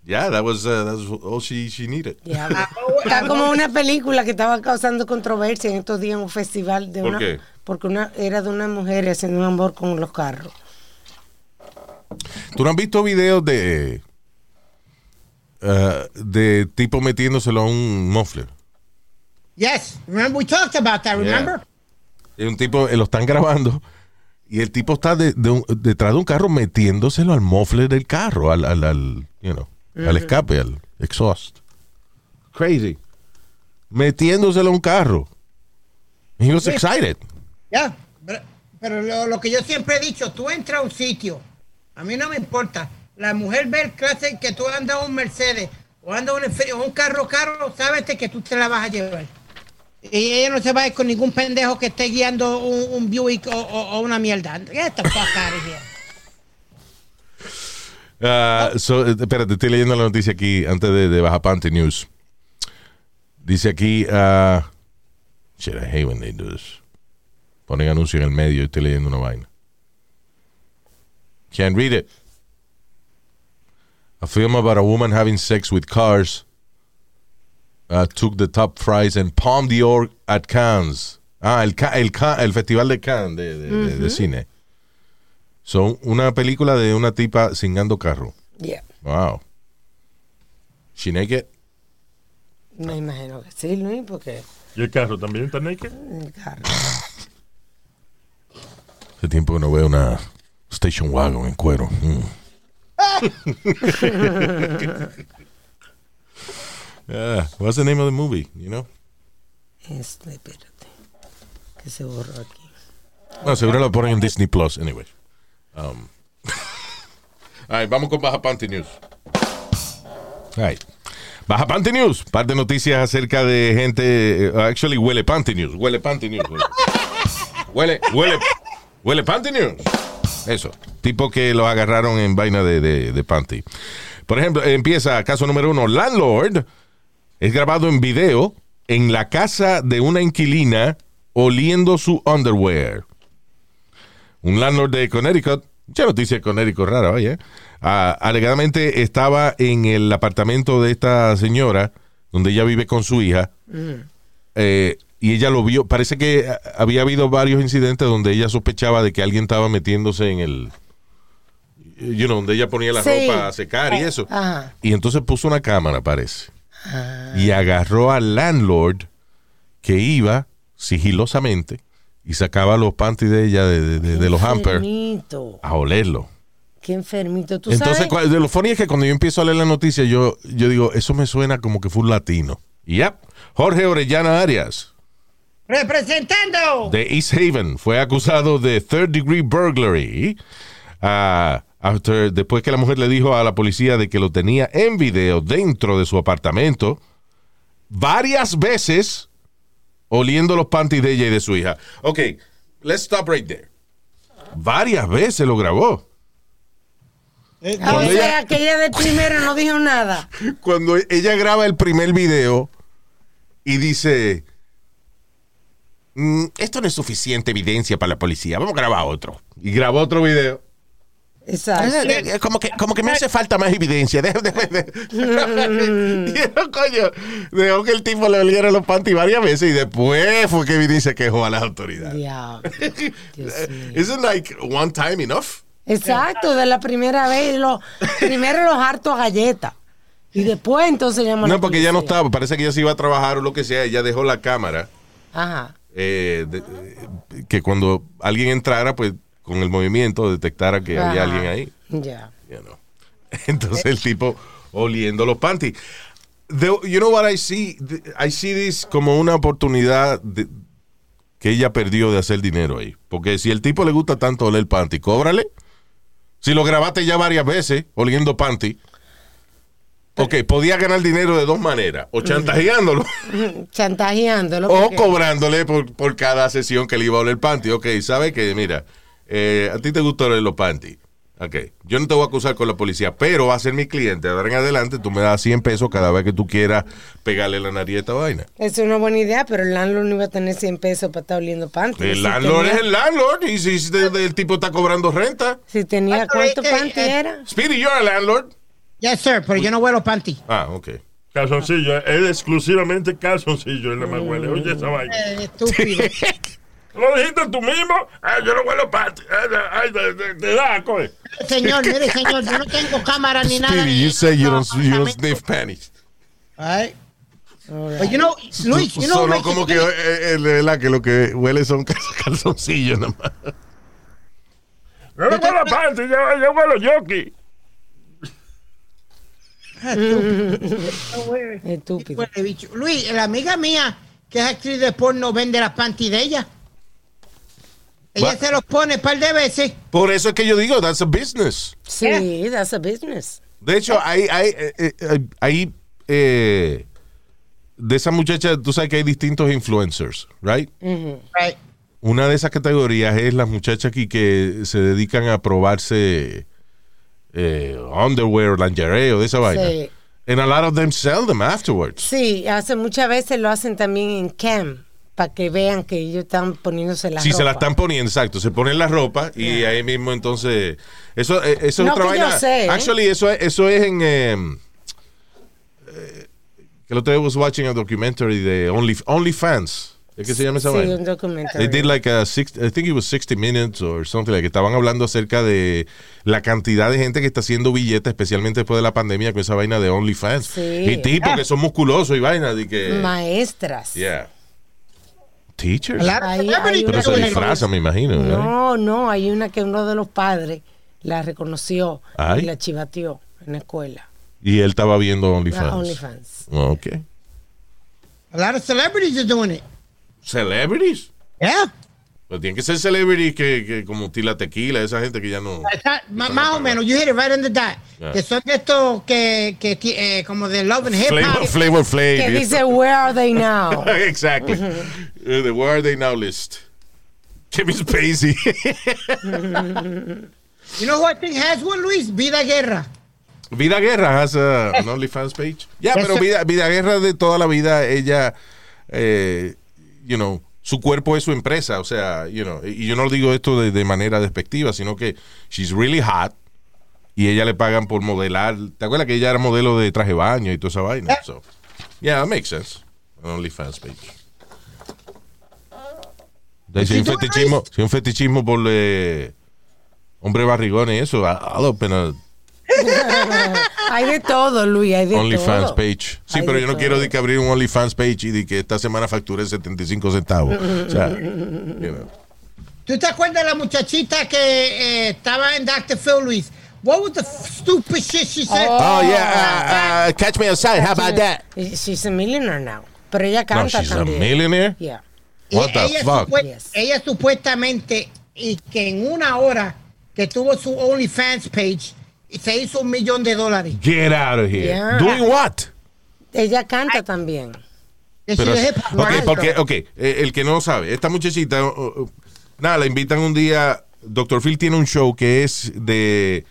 Yeah, that was, uh, that was all she, she needed. Diablo. Está como una película que estaba causando controversia en estos días en un festival de ¿Por una qué? porque una era de una mujer haciendo un amor con los carros. ¿Tú no has visto videos de ah, de tipo metiéndoselo a un muffler? Yes, remember we talked about that, remember? Y un tipo, eh, lo están grabando y el tipo está de- de un- detrás de un carro metiéndoselo al muffler del carro, al, al, al, you know, al escape, al exhaust. Crazy. Metiéndoselo a un carro. He was excited. Ya, pero, pero lo, lo que yo siempre he dicho, tú entras a un sitio, a mí no me importa, la mujer ve el clase que tú andas un Mercedes o andas un, un carro caro, sabes que tú te la vas a llevar. Y ella no se va a ir con ningún pendejo que esté guiando un, un Buick o, una mierda. Get the fuck. Ah, espérate, estoy leyendo la noticia aquí antes de, de Baja Panty News. Dice aquí, ah, shit, I hate when they do this. Ponen anuncio en el medio y estoy leyendo una vaina. Can't read it. A film about a woman having sex with cars uh, took the top prize and Palm d'Or at Cannes. Ah, el, Ca- el, Ca- el Festival de Cannes de, de- de- de cine. Son una película de una tipa cingando carro. Yeah. Wow. She naked? Me imagino que sí, Luis, porque ¿Y el carro también está naked? el carro. Hace tiempo que no veo una station wagon en cuero. Mm. Yeah, What's the name of the movie? You know? Este, espérate. Que se borró aquí. No, seguro lo ponen en Disney Plus. Anyway. Um. All right, vamos con Baja Panty News. All right. Baja Panty News. Par de noticias acerca de gente. eh, actually, Huele Panty News. Huele Panty News. Huele, huele, huele panty news. Eso. Tipo que lo agarraron en vaina de, de, de panty. Por ejemplo, empieza caso número uno. Landlord es grabado en video en la casa de una inquilina oliendo su underwear. Un landlord de Connecticut, ya noticia de Connecticut rara, oye, ah, alegadamente estaba en el apartamento de esta señora, donde ella vive con su hija, eh, y ella lo vio. Parece que ah, había habido varios incidentes donde ella sospechaba de que alguien estaba metiéndose en el. You know, donde ella ponía la Sí. ropa a secar y eso. Ajá. Y entonces puso una cámara, parece. Y agarró al landlord que iba sigilosamente y sacaba los panties de ella de, de- de- de los hampers Enfermito. a olerlo. Qué enfermito. ¿Tú Entonces, sabes? de lo funny es que cuando yo empiezo a leer la noticia, yo, yo digo, eso me suena como que fue un latino. Y ya, Jorge Orellana Arias, Representando. de East Haven, fue acusado de third degree burglary. ah, after- después que la mujer le dijo a la policía de que lo tenía en video dentro de su apartamento, varias veces oliendo los panties de ella y de su hija. Ok, let's stop right there. Varias veces lo grabó. Eh, Cuando sea, ella- que ella de primero no dijo nada. cuando ella graba el primer video y dice, "Mm, esto no es suficiente evidencia para la policía, vamos a grabar otro. Y grabó otro video. Exacto. Como que, como que me hace falta más evidencia. Deja. y coño, dejó que el tipo le oliera los panties varias veces y después fue que vino y se quejó a las autoridades. Mío. Isn't like one time enough? Exacto, de la primera vez. Lo, primero los hartos a galletas. Y después entonces la No, porque ya no estaba. Parece que ella se iba a trabajar o lo que sea. Ella dejó la cámara. Ajá. Eh, de- eh, que cuando alguien entrara, pues con el movimiento detectara que había alguien ahí. Ya. you know. Entonces el tipo oliendo los panties. The- you know what I see? I see this como una oportunidad de- que ella perdió de hacer dinero ahí. Porque si el tipo le gusta tanto oler panty, cóbrale. Si lo grabaste ya varias veces oliendo panty. Ok, podía ganar dinero de dos maneras. O chantajeándolo. Chantajeándolo. O porque- cobrándole por, por cada sesión que le iba a oler panty. Ok, ¿sabe que Mira, eh, a ti te gusta oler los panty. Ok, yo no te voy a acusar con la policía, pero va a ser mi cliente. De ahora en adelante tú me das 100 pesos cada vez que tú quieras pegarle la nariz a esta vaina. Es una buena idea, pero el landlord no iba a tener 100 pesos para estar oliendo panty. El Si landlord tenía- es el landlord y si si de- el tipo está cobrando renta. Si tenía, ¿cuánto Eh, eh, panty era? Speedy, you're a landlord. Yes, sir, pero yo no huelo panty. Ah, ok. Calzoncillo, es exclusivamente calzoncillo en la más huele. Oye, esa vaina. Eh, estúpido. ¿Lo dijiste tú mismo? Ay, yo no huelo panty. Ay, ay, te, da, coge. señor, mire, señor, yo no tengo cámara ni nada. Speedy, ni- you say you don't, you don't sniff panties. Ay. But you know, Luis, you know, Solo como que, eh, eh, de verdad, que lo que huele son cal- calzoncillos nada más. Yo no huelo panty, yo, yo huelo jockey. Estúpido. Bicho. Luis, la amiga mía, que es actriz de porno, vende las panties de ella. Ella What? se los pone un par de veces. Por eso es que yo digo, that's a business. Sí, that's a business. De hecho, hay, hay, eh, eh, hay eh, de esas muchachas, tú sabes que hay distintos influencers, right? Right. Una de esas categorías es las muchachas aquí que se dedican a probarse eh, underwear, lingerie o de esa vaina. Sí. And a lot of them sell them afterwards. Sí, hace muchas veces lo hacen también en cam, para que vean que ellos están poniéndose la Si ropa. se la están poniendo, exacto, se ponen la ropa y ahí mismo entonces eso, eh, eso es No, otra que yo vaina. sé, ¿eh? Actually, eso es, eso es en eh, eh, que el otro día was watching a documentary de Only OnlyFans. ¿Es que se llama esa Sí, vaina? un documentary. They did like a 60, I think it was 60 minutes or something like. Estaban hablando acerca de la cantidad de gente que está haciendo billetes, especialmente después de la pandemia con esa vaina de OnlyFans. Sí. Y tipos que son musculosos y vaina de que Maestras. yeah. Teachers. Claro, Ahí- celebrity, ahí Pero se disfrazan, me imagino. No, no, hay una que uno de los padres la reconoció Ay. y la chivateó en la escuela. Y él estaba viendo OnlyFans. OnlyFans. Ok. A lot of celebrities are doing it. Celebrities. Yeah. Pero tienen que ser celebrities que, que como Tila Tequila, esa gente que ya no. Esa- más o menos, you hit it right in the dot. Yeah. Que son de estos que, que eh, como de Love and Hip Flavor, Hop. Flavor Flav. Que y dice, where are they now? exactly. Uh, the Where Are They Now list. Kevin Spacey. You know who I think has one, Luis? Vida Guerra. Vida Guerra has a, an OnlyFans page. Ya, Yes, pero. Vida, Vida Guerra de toda la vida, ella, eh, you know, su cuerpo es su empresa, o sea, you know, y yo no lo digo esto de, de manera despectiva, sino que she's really hot y ella le pagan por modelar. ¿Te acuerdas que ella era modelo de traje baño y toda esa vaina? So, yeah, that makes sense. An OnlyFans page. Si un fetichismo, si un fetichismo por eh, hombre barrigón y eso, open a Hay de todo, Luis, hay de OnlyFans todo. page. Sí, Hay pero yo no todo. quiero de que abrir un OnlyFans page y de que esta semana facture 75 centavos. O sea, you know. ¿Tú te acuerdas de la muchachita que eh, estaba en Dr. Phil, Luis? What was the stupid shit she said? Oh, yeah. uh, uh, catch me outside. How about that? She's a millionaire now. Pero ella No, canta she's a también. millionaire. Yeah. Y What the ella, fuck? Yes. ella supuestamente, y que en una hora que tuvo su OnlyFans page, se hizo un millón de dólares. Get out of here. Yeah. Doing what? Ella canta también. Que Pero, ok, porque, ok, eh, el que no sabe, esta muchachita, nada, la invitan un día, Dr. Phil tiene un show que es de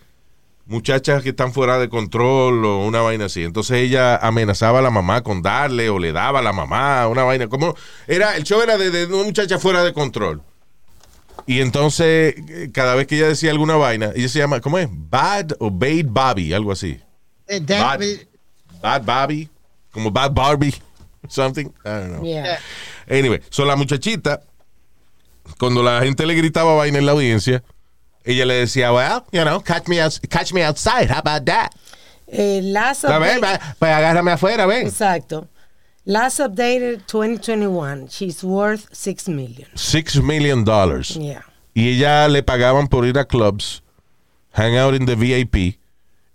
muchachas que están fuera de control o una vaina así. Entonces ella amenazaba a la mamá con darle o le daba a la mamá una vaina. Como era, el show era de, de una muchacha fuera de control. Y entonces, eh, cada vez que ella decía alguna vaina, ella se llama, ¿cómo es? Bad o Bade Bobby, algo así. eh, Bad. Bad Bobby, como Bad Barbie, something. I don't know. Yeah. Anyway, so la muchachita, cuando la gente le gritaba vaina en la audiencia, ella le decía, well, you know, catch me, outs- catch me outside, how about that? Eh, ver, update- va- pues agárrame afuera, ven. Exacto. Last updated 2021. She's worth 6 million. Six million dollars. Yeah. Y ella le pagaban por ir a clubs, hang out in the VIP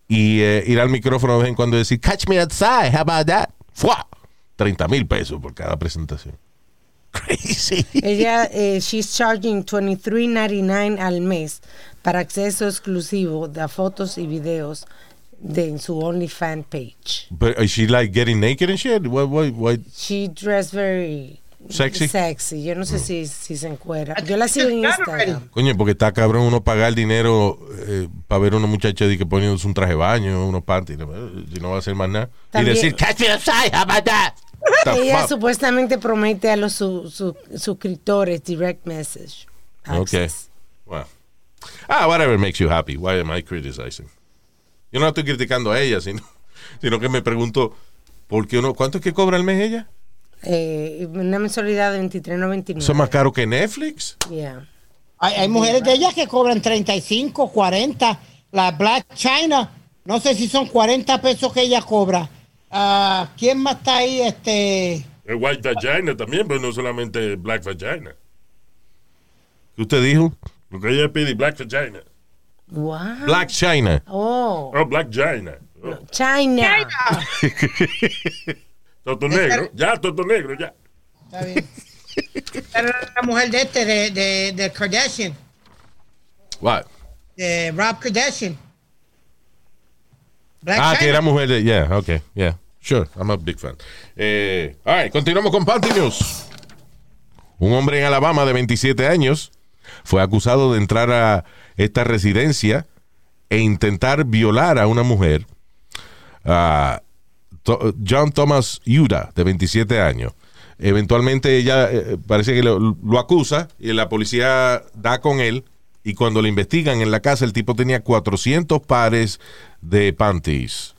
y eh, ir al micrófono de vez en cuando y decir, catch me outside, how about that? ¡Fua! 30 mil pesos por cada presentación. Crazy. Ella, eh, she's charging 23.99 al mes para acceso exclusivo de fotos y videos de en su OnlyFans page. But is she like getting naked and shit? What, what, what? She dressed very Sexy. sexy. Yo no sé si, si se encuera. Yo la sigo en Instagram. Coño, porque está cabrón uno pagar dinero eh, para ver a una muchacha de que poniéndose un traje de baño, unos panties, si no va a hacer más nada. También- Y decir, catch me outside, how about that? The Ella fuck? supuestamente promete a los su- su- suscriptores direct message. Okay. access. Well. Ah, whatever makes you happy. Why am I criticizing? Yo no la estoy criticando a ella, sino, sino que me pregunto, ¿por qué uno, ¿cuánto es que cobra al mes ella? Eh, una mensualidad de 23.99. ¿Eso es más caro que Netflix? Yeah. Hay, hay mujeres de ellas que cobran 35, 40. La Black China, no sé si son 40 pesos que ella cobra. Ah, ¿Quién más está ahí? Este. El white vagina también, pero no solamente black vagina. ¿Qué usted dijo? Lo que ella pide black vagina. Wow. Black China. Oh, Oh, black vagina. Oh, China. toto negro. Ya, toto negro, ya. Está bien. Era la mujer de este, de, de, de Kardashian, What? de Rob Kardashian. Black Ah, China. que era mujer de. Yeah, okay, yeah. Sure, I'm a big fan. Eh, all right, continuamos con Panty News. Un hombre en Alabama de 27 años fue acusado de entrar a esta residencia e intentar violar a una mujer. To- John Thomas Yuda, de 27 años. Eventualmente ella eh, parece que lo, lo acusa y la policía da con él. Y cuando le investigan en la casa, el tipo tenía 400 pares de panties.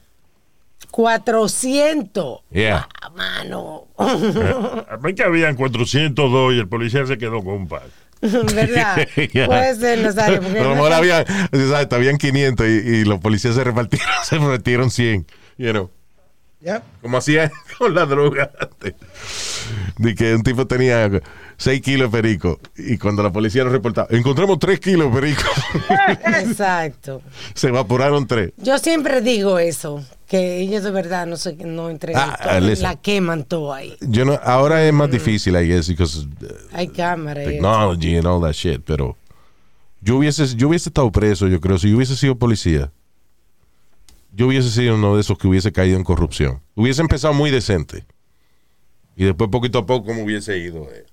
400. Yeah. Ah, mano. A mí que habían 402 y el policía se quedó con un par. ¿Verdad? Yeah. Puede ser, Nazario. porque Pero a lo no mejor había, exacto, habían 500 y, y los policías se repartieron, se repartieron 100. You know, Yep. como hacía con la droga antes. De que un tipo tenía 6 kilos de perico y cuando la policía lo reportaba, encontramos 3 kilos de perico. Exacto. se evaporaron 3. Yo siempre digo eso, que ellos de verdad no sé, no entregan Ah, todo, listen. la queman todo ahí. Yo no, ahora es más difícil, I guess, because uh, Hay cámara. y eso. technology and all that shit, pero yo hubiese, yo hubiese estado preso, yo creo, si yo hubiese sido policía. Yo hubiese sido uno de esos que hubiese caído en corrupción. Hubiese empezado muy decente. Y después, poquito a poco, como hubiese ido. eh,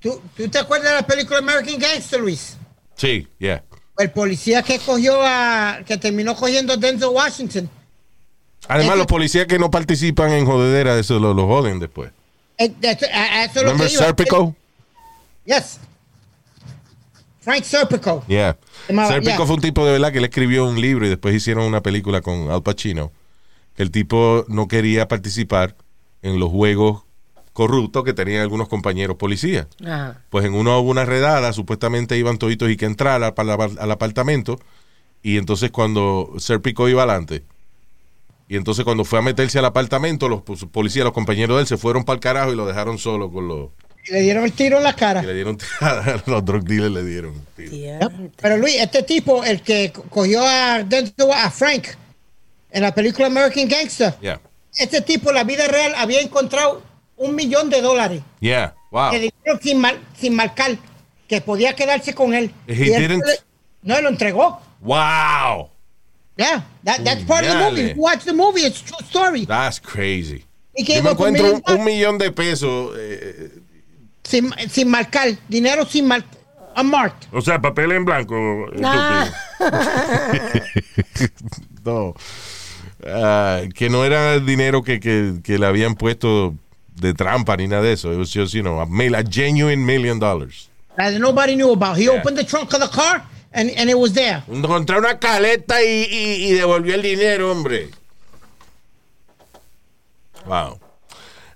¿Tú, tú te acuerdas de la película American Gangster, Luis? Sí, yeah. El policía que cogió a. que terminó cogiendo a Denzel Washington. Además, los policías que no participan en jodedera, eso lo, lo joden después. Eh, de- a- a eso lo. Serpico? Yes. Frank Serpico. Yeah. Serpico yeah. fue un tipo de verdad que él escribió un libro y después hicieron una película con Al Pacino. Que el tipo no quería participar en los juegos corruptos que tenían algunos compañeros policías. Ajá. Pues en uno hubo una redada, supuestamente iban toditos y que entrar al, al- al apartamento. Y entonces cuando Serpico iba adelante, y entonces cuando fue a meterse al apartamento, los pues, policías, los compañeros de él, se fueron para el carajo y lo dejaron solo con los... Y le dieron el tiro en la cara. Y le dieron los drug dealers le dieron. tiro. Diantre. Pero Luis, este tipo, el que co- cogió a, a Frank en la película American Gangster, Yeah. este tipo en la vida real había encontrado un millón de dólares Yeah. Wow. dinero sin, mar- sin marcar, que podía quedarse con él. He Y él le- no, lo entregó. Wow. Yeah, that, that's part of the movie. Dale. You watch the movie, it's a true story. That's crazy. Yo me encuentro un, un millón de pesos. eh, Sin, sin marcar, dinero sin marcar. Unmarked. O sea, papel en blanco. Ah. no. Ah, que no era dinero que, que, que le habían puesto de trampa ni nada de eso. It was just, you know, a, a genuine million dollars. That nobody knew about. He Yeah. opened the trunk of the car and, and it was there. Encontró una caleta y, y- y devolvió el dinero, hombre. Wow.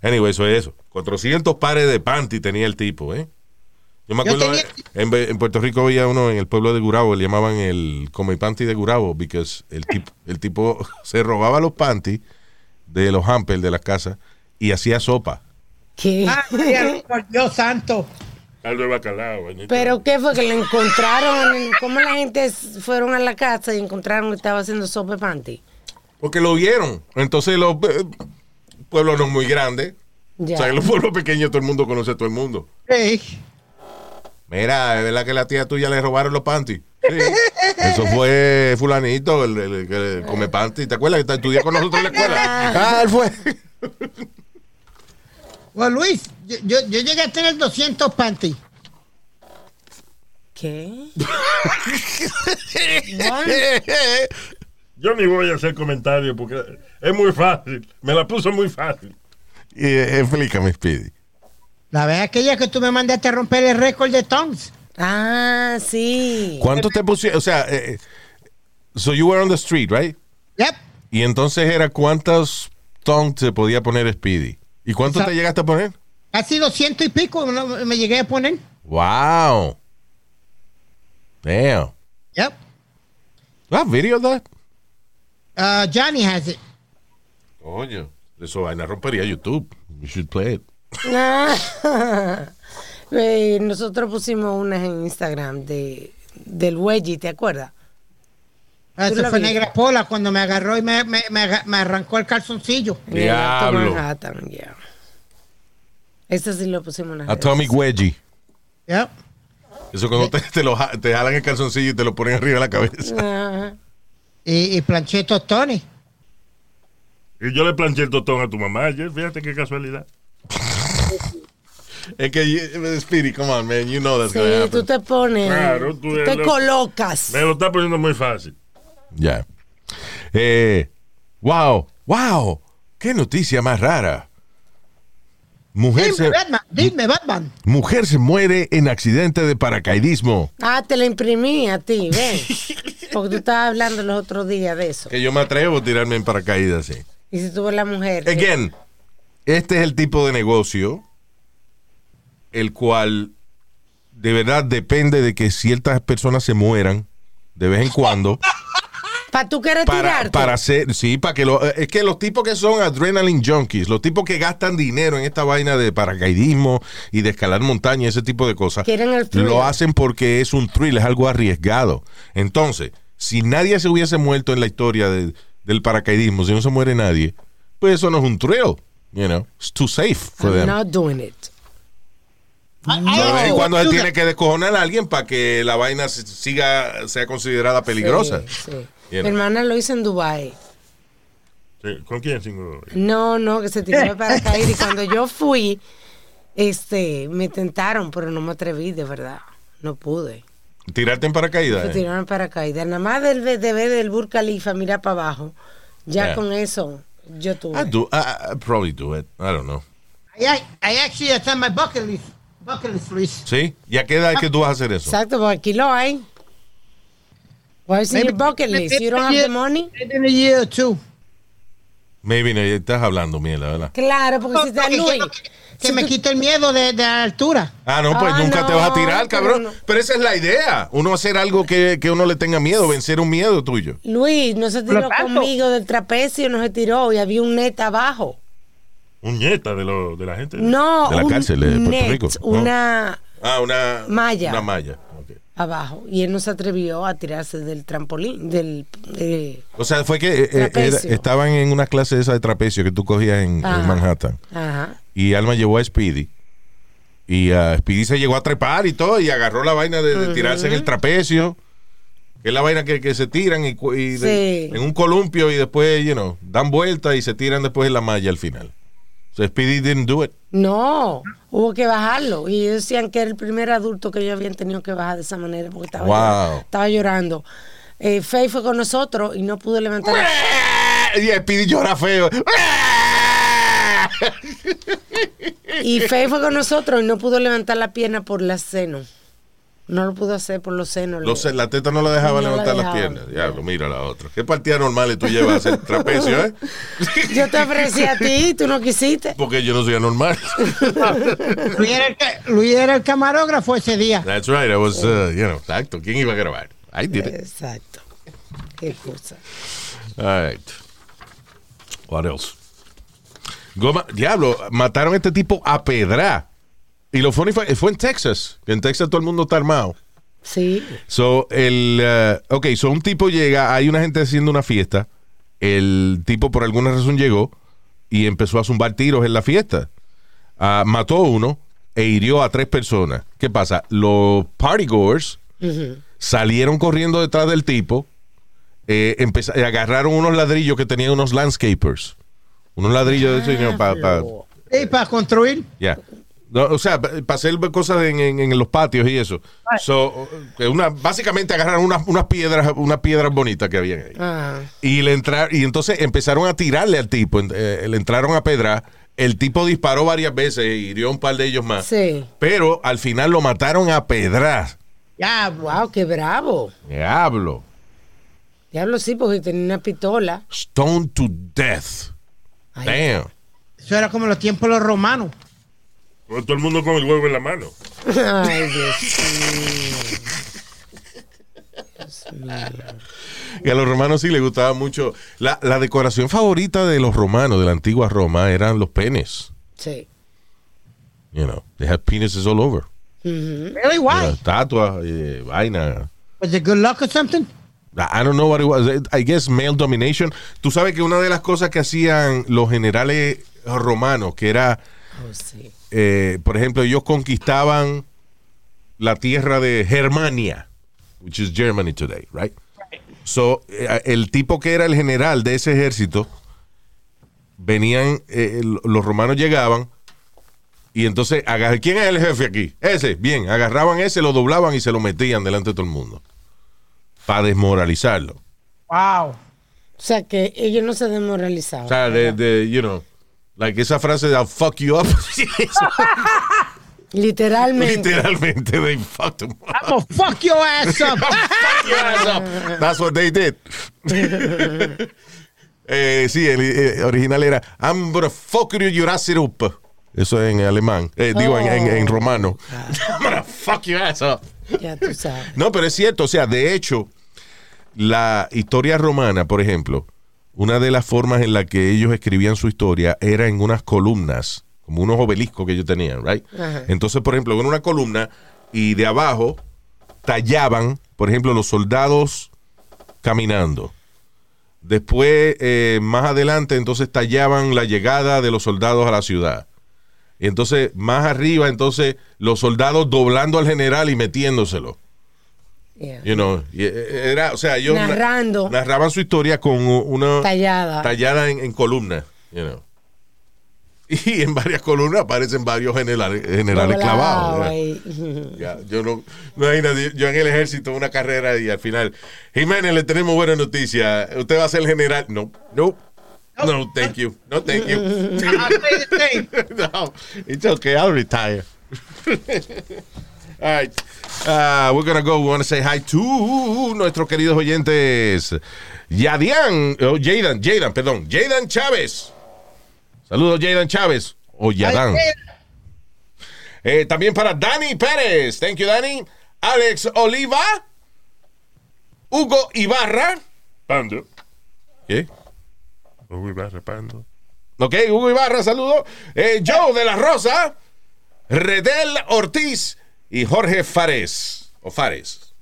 Anyway, eso es eso. 400 pares de panty tenía el tipo, ¿eh? Yo me Yo acuerdo, tenía- en, en Puerto Rico había uno en el pueblo de Gurabo, le llamaban el come panty de Gurabo, porque el tipo, el tipo se robaba los panty de los hampers de las casas y hacía sopa. ¿Qué? Ah, por Dios santo. Caldo de bacalao. Pero ¿qué fue que le encontraron? ¿Cómo la gente fueron a la casa y encontraron que estaba haciendo sopa de panty? Porque lo vieron. Entonces los eh, pueblos no muy grandes. Ya. O sea, en los pueblos pequeños todo el mundo conoce a todo el mundo. Hey. Mira, es verdad que la tía tuya le robaron los panties. Sí. Eso fue fulanito, el, el que come panty. ¿Te acuerdas que estudió con nosotros en la escuela? Ah, él fue. Bueno, Luis, yo, yo, yo llegué a tener 200 panty. ¿Qué? Yo ni voy a hacer comentarios porque es muy fácil. Me la puso muy fácil. Y, eh, explícame, Speedy. La vez aquella que tú me mandaste a romper el récord de tongues. Ah, sí. ¿Cuánto te pusieron? O sea, eh, so you were on the street, right? Yep. Y entonces era cuántos tongues se podía poner Speedy. ¿Y cuánto Exacto. te llegaste a poner? Casi 200 y pico no, me llegué a poner. Wow. Damn. Yep. You have video of that? Uh, Johnny has it. Coño. Eso vaina rompería YouTube. You should play it. Ah. Eh, Nosotros pusimos unas en Instagram de, del Wedgie, ¿te acuerdas? Eso la fue? Negra Pola cuando me agarró y me, me, me, me arrancó el calzoncillo. Diablo. Manhattan, yeah. Eso sí lo pusimos en. Atomic Wedgie. Yep. Eso cuando te, te, lo te jalan el calzoncillo y te lo ponen arriba de la cabeza. Ajá. Y, y planché tostones. Y yo le planché el totón a tu mamá ayer. Fíjate qué casualidad. Es que, Speedy, come on, man. You know that's Sí, gonna tú te pones, Claro, tú te lo- colocas. Me lo está poniendo muy fácil. Ya. Eh, wow, wow. Qué noticia más rara. Mujer se, Dime, Batman, dime, Batman. mujer se muere en accidente de paracaidismo. Ah, te la imprimí a ti, ven. Porque tú estabas hablando los otros días de eso. Que yo me atrevo a tirarme en paracaídas, sí. Y si tú ves la mujer. que- Again, este es el tipo de negocio el cual de verdad depende de que ciertas personas se mueran de vez en cuando ¿Para tú quieres para, tirarte? para hacer, sí, para que lo, es que los tipos que son adrenaline junkies, los tipos que gastan dinero en esta vaina de paracaidismo y de escalar montaña, ese tipo de cosas, Quieren el thrill. lo hacen porque es un thrill, es algo arriesgado. Entonces, si nadie se hubiese muerto en la historia de- del paracaidismo, si no se muere nadie, pues eso no es un thrill, you know, it's too safe for I'm them. not doing it. Also cuando él tiene que descojonar a alguien para que la vaina se- siga, sea considerada peligrosa. Sí, sí. You Mi hermana lo hizo en Dubai. ¿Con quién? Cinco? No, no, que se tiró de paracaídas. y cuando yo fui, Este, me tentaron, pero no me atreví, de verdad. No pude. Tirarte en paracaídas. Me eh. tiraron paracaídas. Nada más del de ver del Burj Khalifa, mira para abajo. Ya Yeah. con eso, yo tuve. I do. I, I probably do it. I don't know. I, I actually, on my bucket list. Bucket list. ¿Sí? ¿Y a qué edad es que tú vas a hacer eso? Exacto, porque aquí lo hay. Why is in your bucket list? You don't have the money? Maybe in a year or two. Maybe no, estás hablando mierda, ¿verdad? Claro, porque si está Que- Luis. Que si me tú- quita el miedo de, de la altura. Ah, no, pues Ah, nunca te vas a tirar, cabrón. no. Pero esa es la idea. Uno hacer algo que, que uno le tenga miedo, vencer un miedo tuyo. Luis no se tiró conmigo del trapecio, no se tiró y había un net abajo. Un nieta de, lo, de la gente. No, De la un cárcel de Puerto net, Rico. una Ah, una Malla. Una malla. Abajo. Y él no se atrevió a tirarse del trampolín, del... eh, O sea, fue que eh, eh, era- estaban en una clase esa de trapecio que tú cogías en. Manhattan. ajá. Y Alma llevó a Speedy. Y ah, Speedy se llegó a trepar y todo. Y agarró la vaina de, de tirarse en el trapecio. Que es la vaina que, que se tiran y, y de- Sí. en un columpio y después, you know, dan vuelta y se tiran después en la malla al final. So Speedy didn't do it. No, hubo que bajarlo. Y ellos decían que era el primer adulto que ellos habían tenido que bajar de esa manera porque estaba, Wow. llorando, estaba llorando. Eh, Faye fue con nosotros y no pudo levantar la- Y Speedy llora feo. Y Faye fue con nosotros y no pudo levantar la pierna por las senos. No lo pudo hacer por los senos. Los- la teta no la dejaba No la levantar las piernas. Diablo, mira la otra. ¿Qué partida normal tú llevas a hacer trapecio, eh? Yo te ofrecí a ti y tú no quisiste. Porque yo no soy anormal. Luis era, el, Luis era el camarógrafo ese día. That's right. I was, uh, you know, exacto. ¿Quién iba a grabar? I did it. Exacto. Qué cosa. All right. What else? Goma, diablo, mataron a este tipo a pedra. Y lo funny fue, fue en Texas. En Texas todo el mundo está armado. Sí. So, el. uh, ok, so un tipo llega, hay una gente haciendo una fiesta. El tipo por alguna razón llegó y empezó a zumbar tiros en la fiesta. Ah, mató a uno e hirió a tres personas. ¿Qué pasa? Los partygoers salieron corriendo detrás del tipo. eh, eh, agarraron unos ladrillos que tenían unos landscapers. Unos ladrillos de eso, para. Y para construir. Ya. No, o sea, para hacer cosas en, en- en los patios y eso. So, eh, una, básicamente agarraron unas, unas piedras, unas piedras bonitas que habían ahí. Ah. Y le entrar, y entonces empezaron a tirarle al tipo. eh, le entraron a pedrar. El tipo disparó varias veces y hirió a un par de ellos más. Sí. Pero al final lo mataron a pedrar. Ya, Wow, qué bravo. Diablo. Diablo sí, porque tenía una pistola. Stone to death. Ay. Damn. eso era como los tiempos de los romanos. Todo el mundo con el huevo en la mano. Ay, Dios Y a los romanos sí les gustaba mucho. La, la decoración favorita de los romanos, de la antigua Roma, eran los penes. Sí. You know, they had penises all over. Really? Why? Estatuas, eh, vaina. Was it good luck or something? I don't know what it was. I guess male domination. Tú sabes que una de las cosas que hacían los generales romanos, que era, Oh, sí. Eh, por ejemplo, ellos conquistaban la tierra de Germania, which is Germany today, right? So, eh, el tipo que era el general de ese ejército, venían, eh, los romanos llegaban y entonces, ¿quién es el jefe aquí? Ese, bien, agarraban ese, lo doblaban y se lo metían delante de todo el mundo para desmoralizarlo. Wow. O sea que ellos no se desmoralizaban. O sea, de, de, you know, like esa frase de I'll fuck you up. Literalmente. Literalmente, they fucked him up. I'm gonna fuck your ass up. That's what they did. eh, sí, el eh, original era I'm gonna fuck you your ass up. Eso en alemán. Eh, digo, en, en- en romano. I'm gonna fuck your ass up. Ya tú sabes. No, pero es cierto. O sea, de hecho, la historia romana, por ejemplo, una de las formas en la que ellos escribían su historia era en unas columnas, como unos obeliscos que ellos tenían, right? Ajá. Entonces, por ejemplo, en una columna y de abajo tallaban, por ejemplo, los soldados caminando. Después, eh, más adelante, entonces tallaban la llegada de los soldados a la ciudad. Y entonces, más arriba, entonces, los soldados doblando al general y metiéndoselo. Yeah. You know, eh, era, o sea, ellos na- Y en varias columnas aparecen varios generales, generales clavados. Ya, yo no, imagínate, yo en el ejército una carrera y al final, Jiménez, le tenemos buena noticia. Usted va a ser general. No, no, no, thank you, no, thank you. No, it's okay, I'll retire. All right, uh, we're gonna go. We want to say hi to nuestros queridos oyentes, Yadian, oh, Jadan, Jadan, perdón, Jadan Chávez. Saludos, Jadan Chávez o Yadan. Eh, también para Dani Pérez. Thank you, Dani. Alex Oliva. Hugo Ibarra. Pando. ¿Qué? Uy, va repando. Ok, Hugo Ibarra, saludo. Eh, Joe de la Rosa. Redel Ortiz. Y Jorge Fares. O Fares.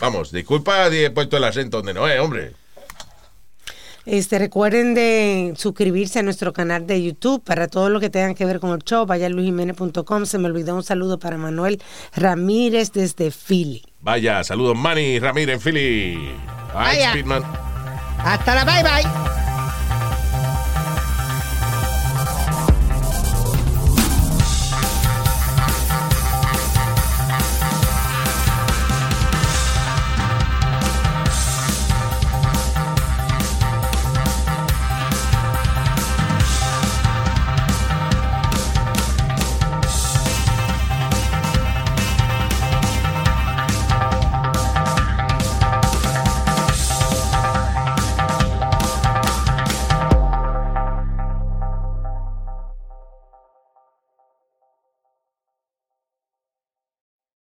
Vamos, disculpa, he puesto el acento donde no es, hombre. Este, recuerden de suscribirse a nuestro canal de YouTube para todo lo que tengan que ver con el show. Vaya a luisjiménez.com. Se me olvidó un saludo para Manuel Ramírez desde Philly. Vaya, saludos, Manny Ramírez en Philly. Vaya. Speedman. Hasta la bye bye.